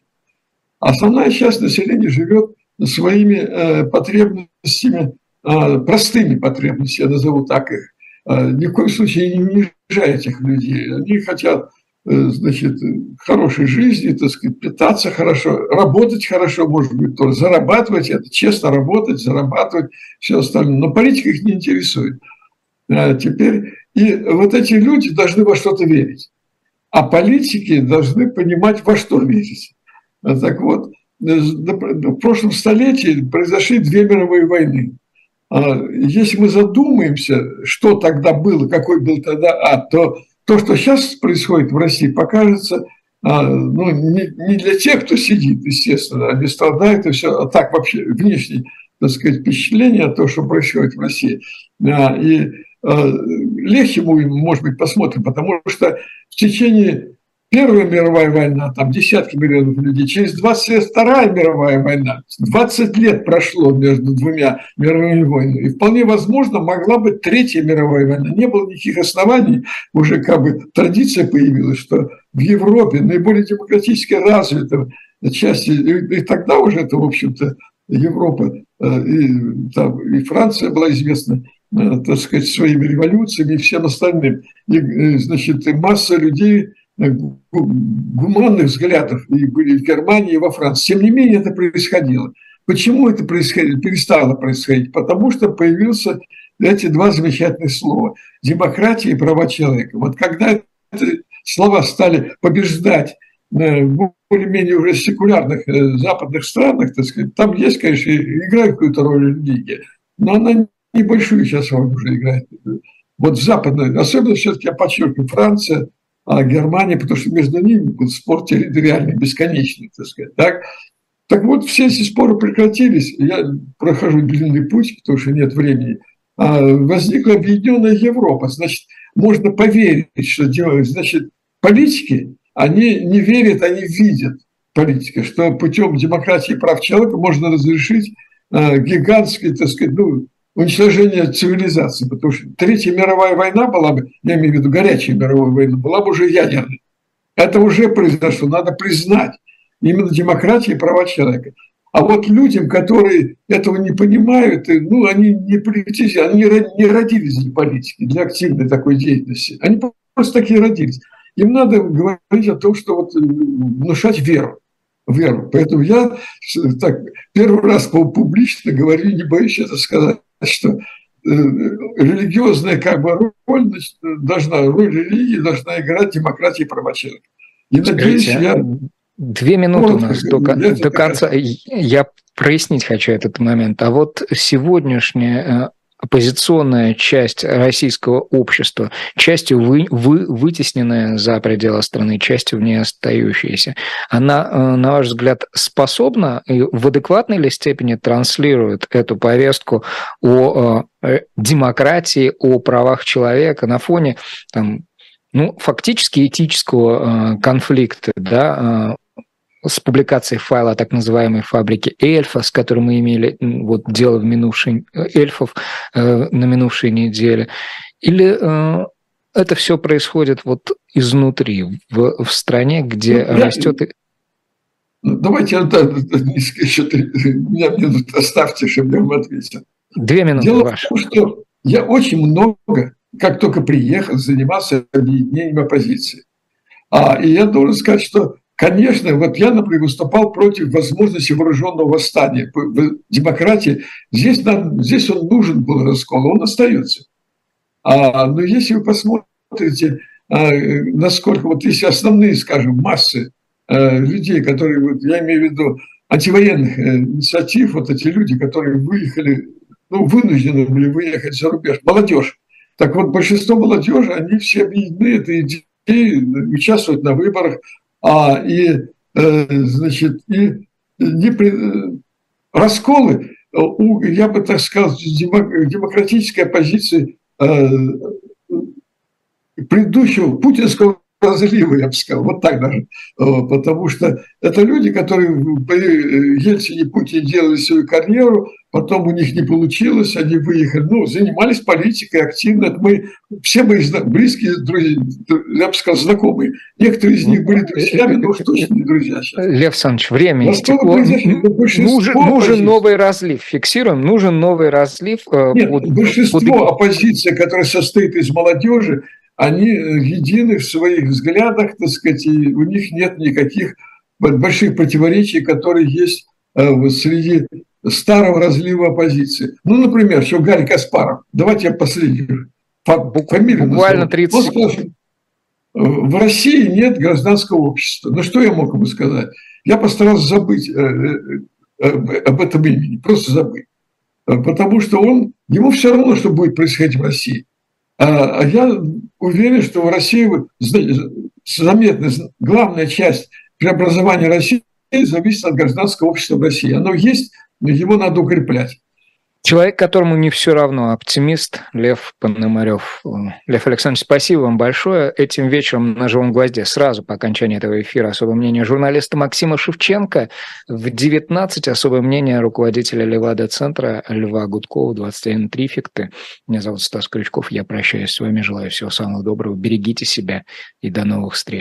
Speaker 3: Основная часть населения живет своими потребностями, простыми потребностями, я назову так их, ни в коем случае не унижая этих людей. Они хотят значит, хорошей жизни, так сказать, питаться хорошо, работать хорошо, может быть, тоже зарабатывать, это честно работать, зарабатывать, все остальное. Но политика их не интересует. А теперь, и вот эти люди должны во что-то верить, а политики должны понимать, во что верить. Так вот, в прошлом столетии произошли две мировые войны. А если мы задумаемся, что тогда было, какой был тогда ад, то то, что сейчас происходит в России, покажется а, ну, не, для тех, кто сидит, естественно, они страдают и все, а так вообще внешне, так сказать, впечатление о том, что происходит в России. И легче мы, может быть, посмотрим, потому что в течение Первая мировая война, там десятки миллионов людей, через 20 лет Вторая мировая война, 20 лет прошло между двумя мировыми войнами, и вполне возможно могла быть Третья мировая война. Не было никаких оснований, уже как бы традиция появилась, что в Европе, наиболее демократически развитом части, и, и тогда уже это, в общем-то, Европа э, и, там, и Франция была известна, э, так сказать, своими революциями и всем остальным. И, э, значит, масса людей гуманных взглядов и были в Германии, и во Франции. Тем не менее, это происходило. Почему это происходило, перестало происходить? Потому что появился эти два замечательных слова – демократия и права человека. Вот когда эти слова стали побеждать э, в более-менее уже секулярных э, западных странах, так сказать, там есть, конечно, играет какую-то роль религия, но она небольшую сейчас роль уже играет. Вот в западной, особенно все-таки я подчеркиваю, Франция, а Германия, потому что между ними был спор территориальный, бесконечный, так сказать. Так? так вот, все эти споры прекратились. Я прохожу длинный путь, потому что нет времени. А возникла объединенная Европа. Значит, можно поверить, что делают. Значит, политики, они не верят, они видят политика, что путем демократии и прав человека можно разрешить э, гигантский, так сказать, ну, уничтожение цивилизации, потому что Третья мировая война была бы, я имею в виду горячая мировая война, была бы уже ядерной. Это уже произошло, надо признать именно демократия и права человека. А вот людям, которые этого не понимают, ну, они не политики, они не родились для политики, для активной такой деятельности. Они просто такие родились. Им надо говорить о том, что вот э, внушать веру веру. Поэтому я так первый раз публично говорю, не боюсь это сказать, что э, религиозная как бы роль должна, роль религии должна играть демократия и права человека.
Speaker 2: И надеюсь, я... Две минуты вот, у нас до, до конца. Я прояснить хочу этот момент. А вот сегодняшняя э, оппозиционная часть российского общества, частью вы, вы, вытесненная за пределы страны, частью в ней остающаяся, она, э, на ваш взгляд, способна и в адекватной ли степени транслирует эту повестку о э, демократии, о правах человека на фоне там, ну, фактически этического э, конфликта, да, с публикацией файла так называемой фабрики Эльфа, с которой мы имели вот дело в минувшей эльфов э, на минувшей неделе, или э, это все происходит вот изнутри, в, в стране, где ну, растет...
Speaker 3: Ну, давайте да, еще меня минут оставьте, чтобы я вам ответил.
Speaker 2: Две минуты
Speaker 3: Дело ваши. в том, что я очень много, как только приехал, занимался объединением оппозиции. А, и я должен сказать, что Конечно, вот я, например, выступал против возможности вооруженного восстания. Демократии здесь, нам, здесь он нужен был раскол, он остается. А, но если вы посмотрите, а, насколько, вот если основные, скажем, массы а, людей, которые, вот, я имею в виду антивоенных э, инициатив, вот эти люди, которые выехали, ну, вынуждены были выехать за рубеж, молодежь. Так вот, большинство молодежи, они все объединены этой идеей, участвуют на выборах, а, и, э, значит, и не при, э, расколы у, я бы так сказал, демократической оппозиции э, предыдущего путинского разлива, я бы сказал, вот так даже, потому что это люди, которые при Ельцине Путине делали свою карьеру, потом у них не получилось, они выехали, ну, занимались политикой активно. Это мы, все мои близкие друзья, я бы сказал, знакомые, некоторые из них были друзьями, но уж точно не друзья сейчас.
Speaker 2: Лев Александрович, время истекло. Нужен, нужен новый разлив, фиксируем, нужен новый разлив.
Speaker 3: Э, Нет, под, большинство под... оппозиции, которая состоит из молодежи, они э, едины в своих взглядах, так сказать, и у них нет никаких больших противоречий, которые есть э, среди старого разлива оппозиции. Ну, например, что Гарри Каспаров. Давайте я последний
Speaker 2: фамилию Буквально 30
Speaker 3: Он сказал, в России нет гражданского общества. Ну, что я мог ему сказать? Я постарался забыть э, об этом имени, просто забыть. Потому что он, ему все равно, что будет происходить в России. А, а я уверен, что в России заметная, главная часть преобразования России зависит от гражданского общества в России. Оно есть, его надо укреплять.
Speaker 2: Человек, которому не все равно, оптимист Лев Пономарев. Лев Александрович, спасибо вам большое. Этим вечером на «Живом гвозде» сразу по окончании этого эфира особое мнение журналиста Максима Шевченко. В 19 особое мнение руководителя Левада-центра Льва Гудкова, 21 Трификты. Меня зовут Стас Крючков. Я прощаюсь с вами. Желаю всего самого доброго. Берегите себя и до новых встреч.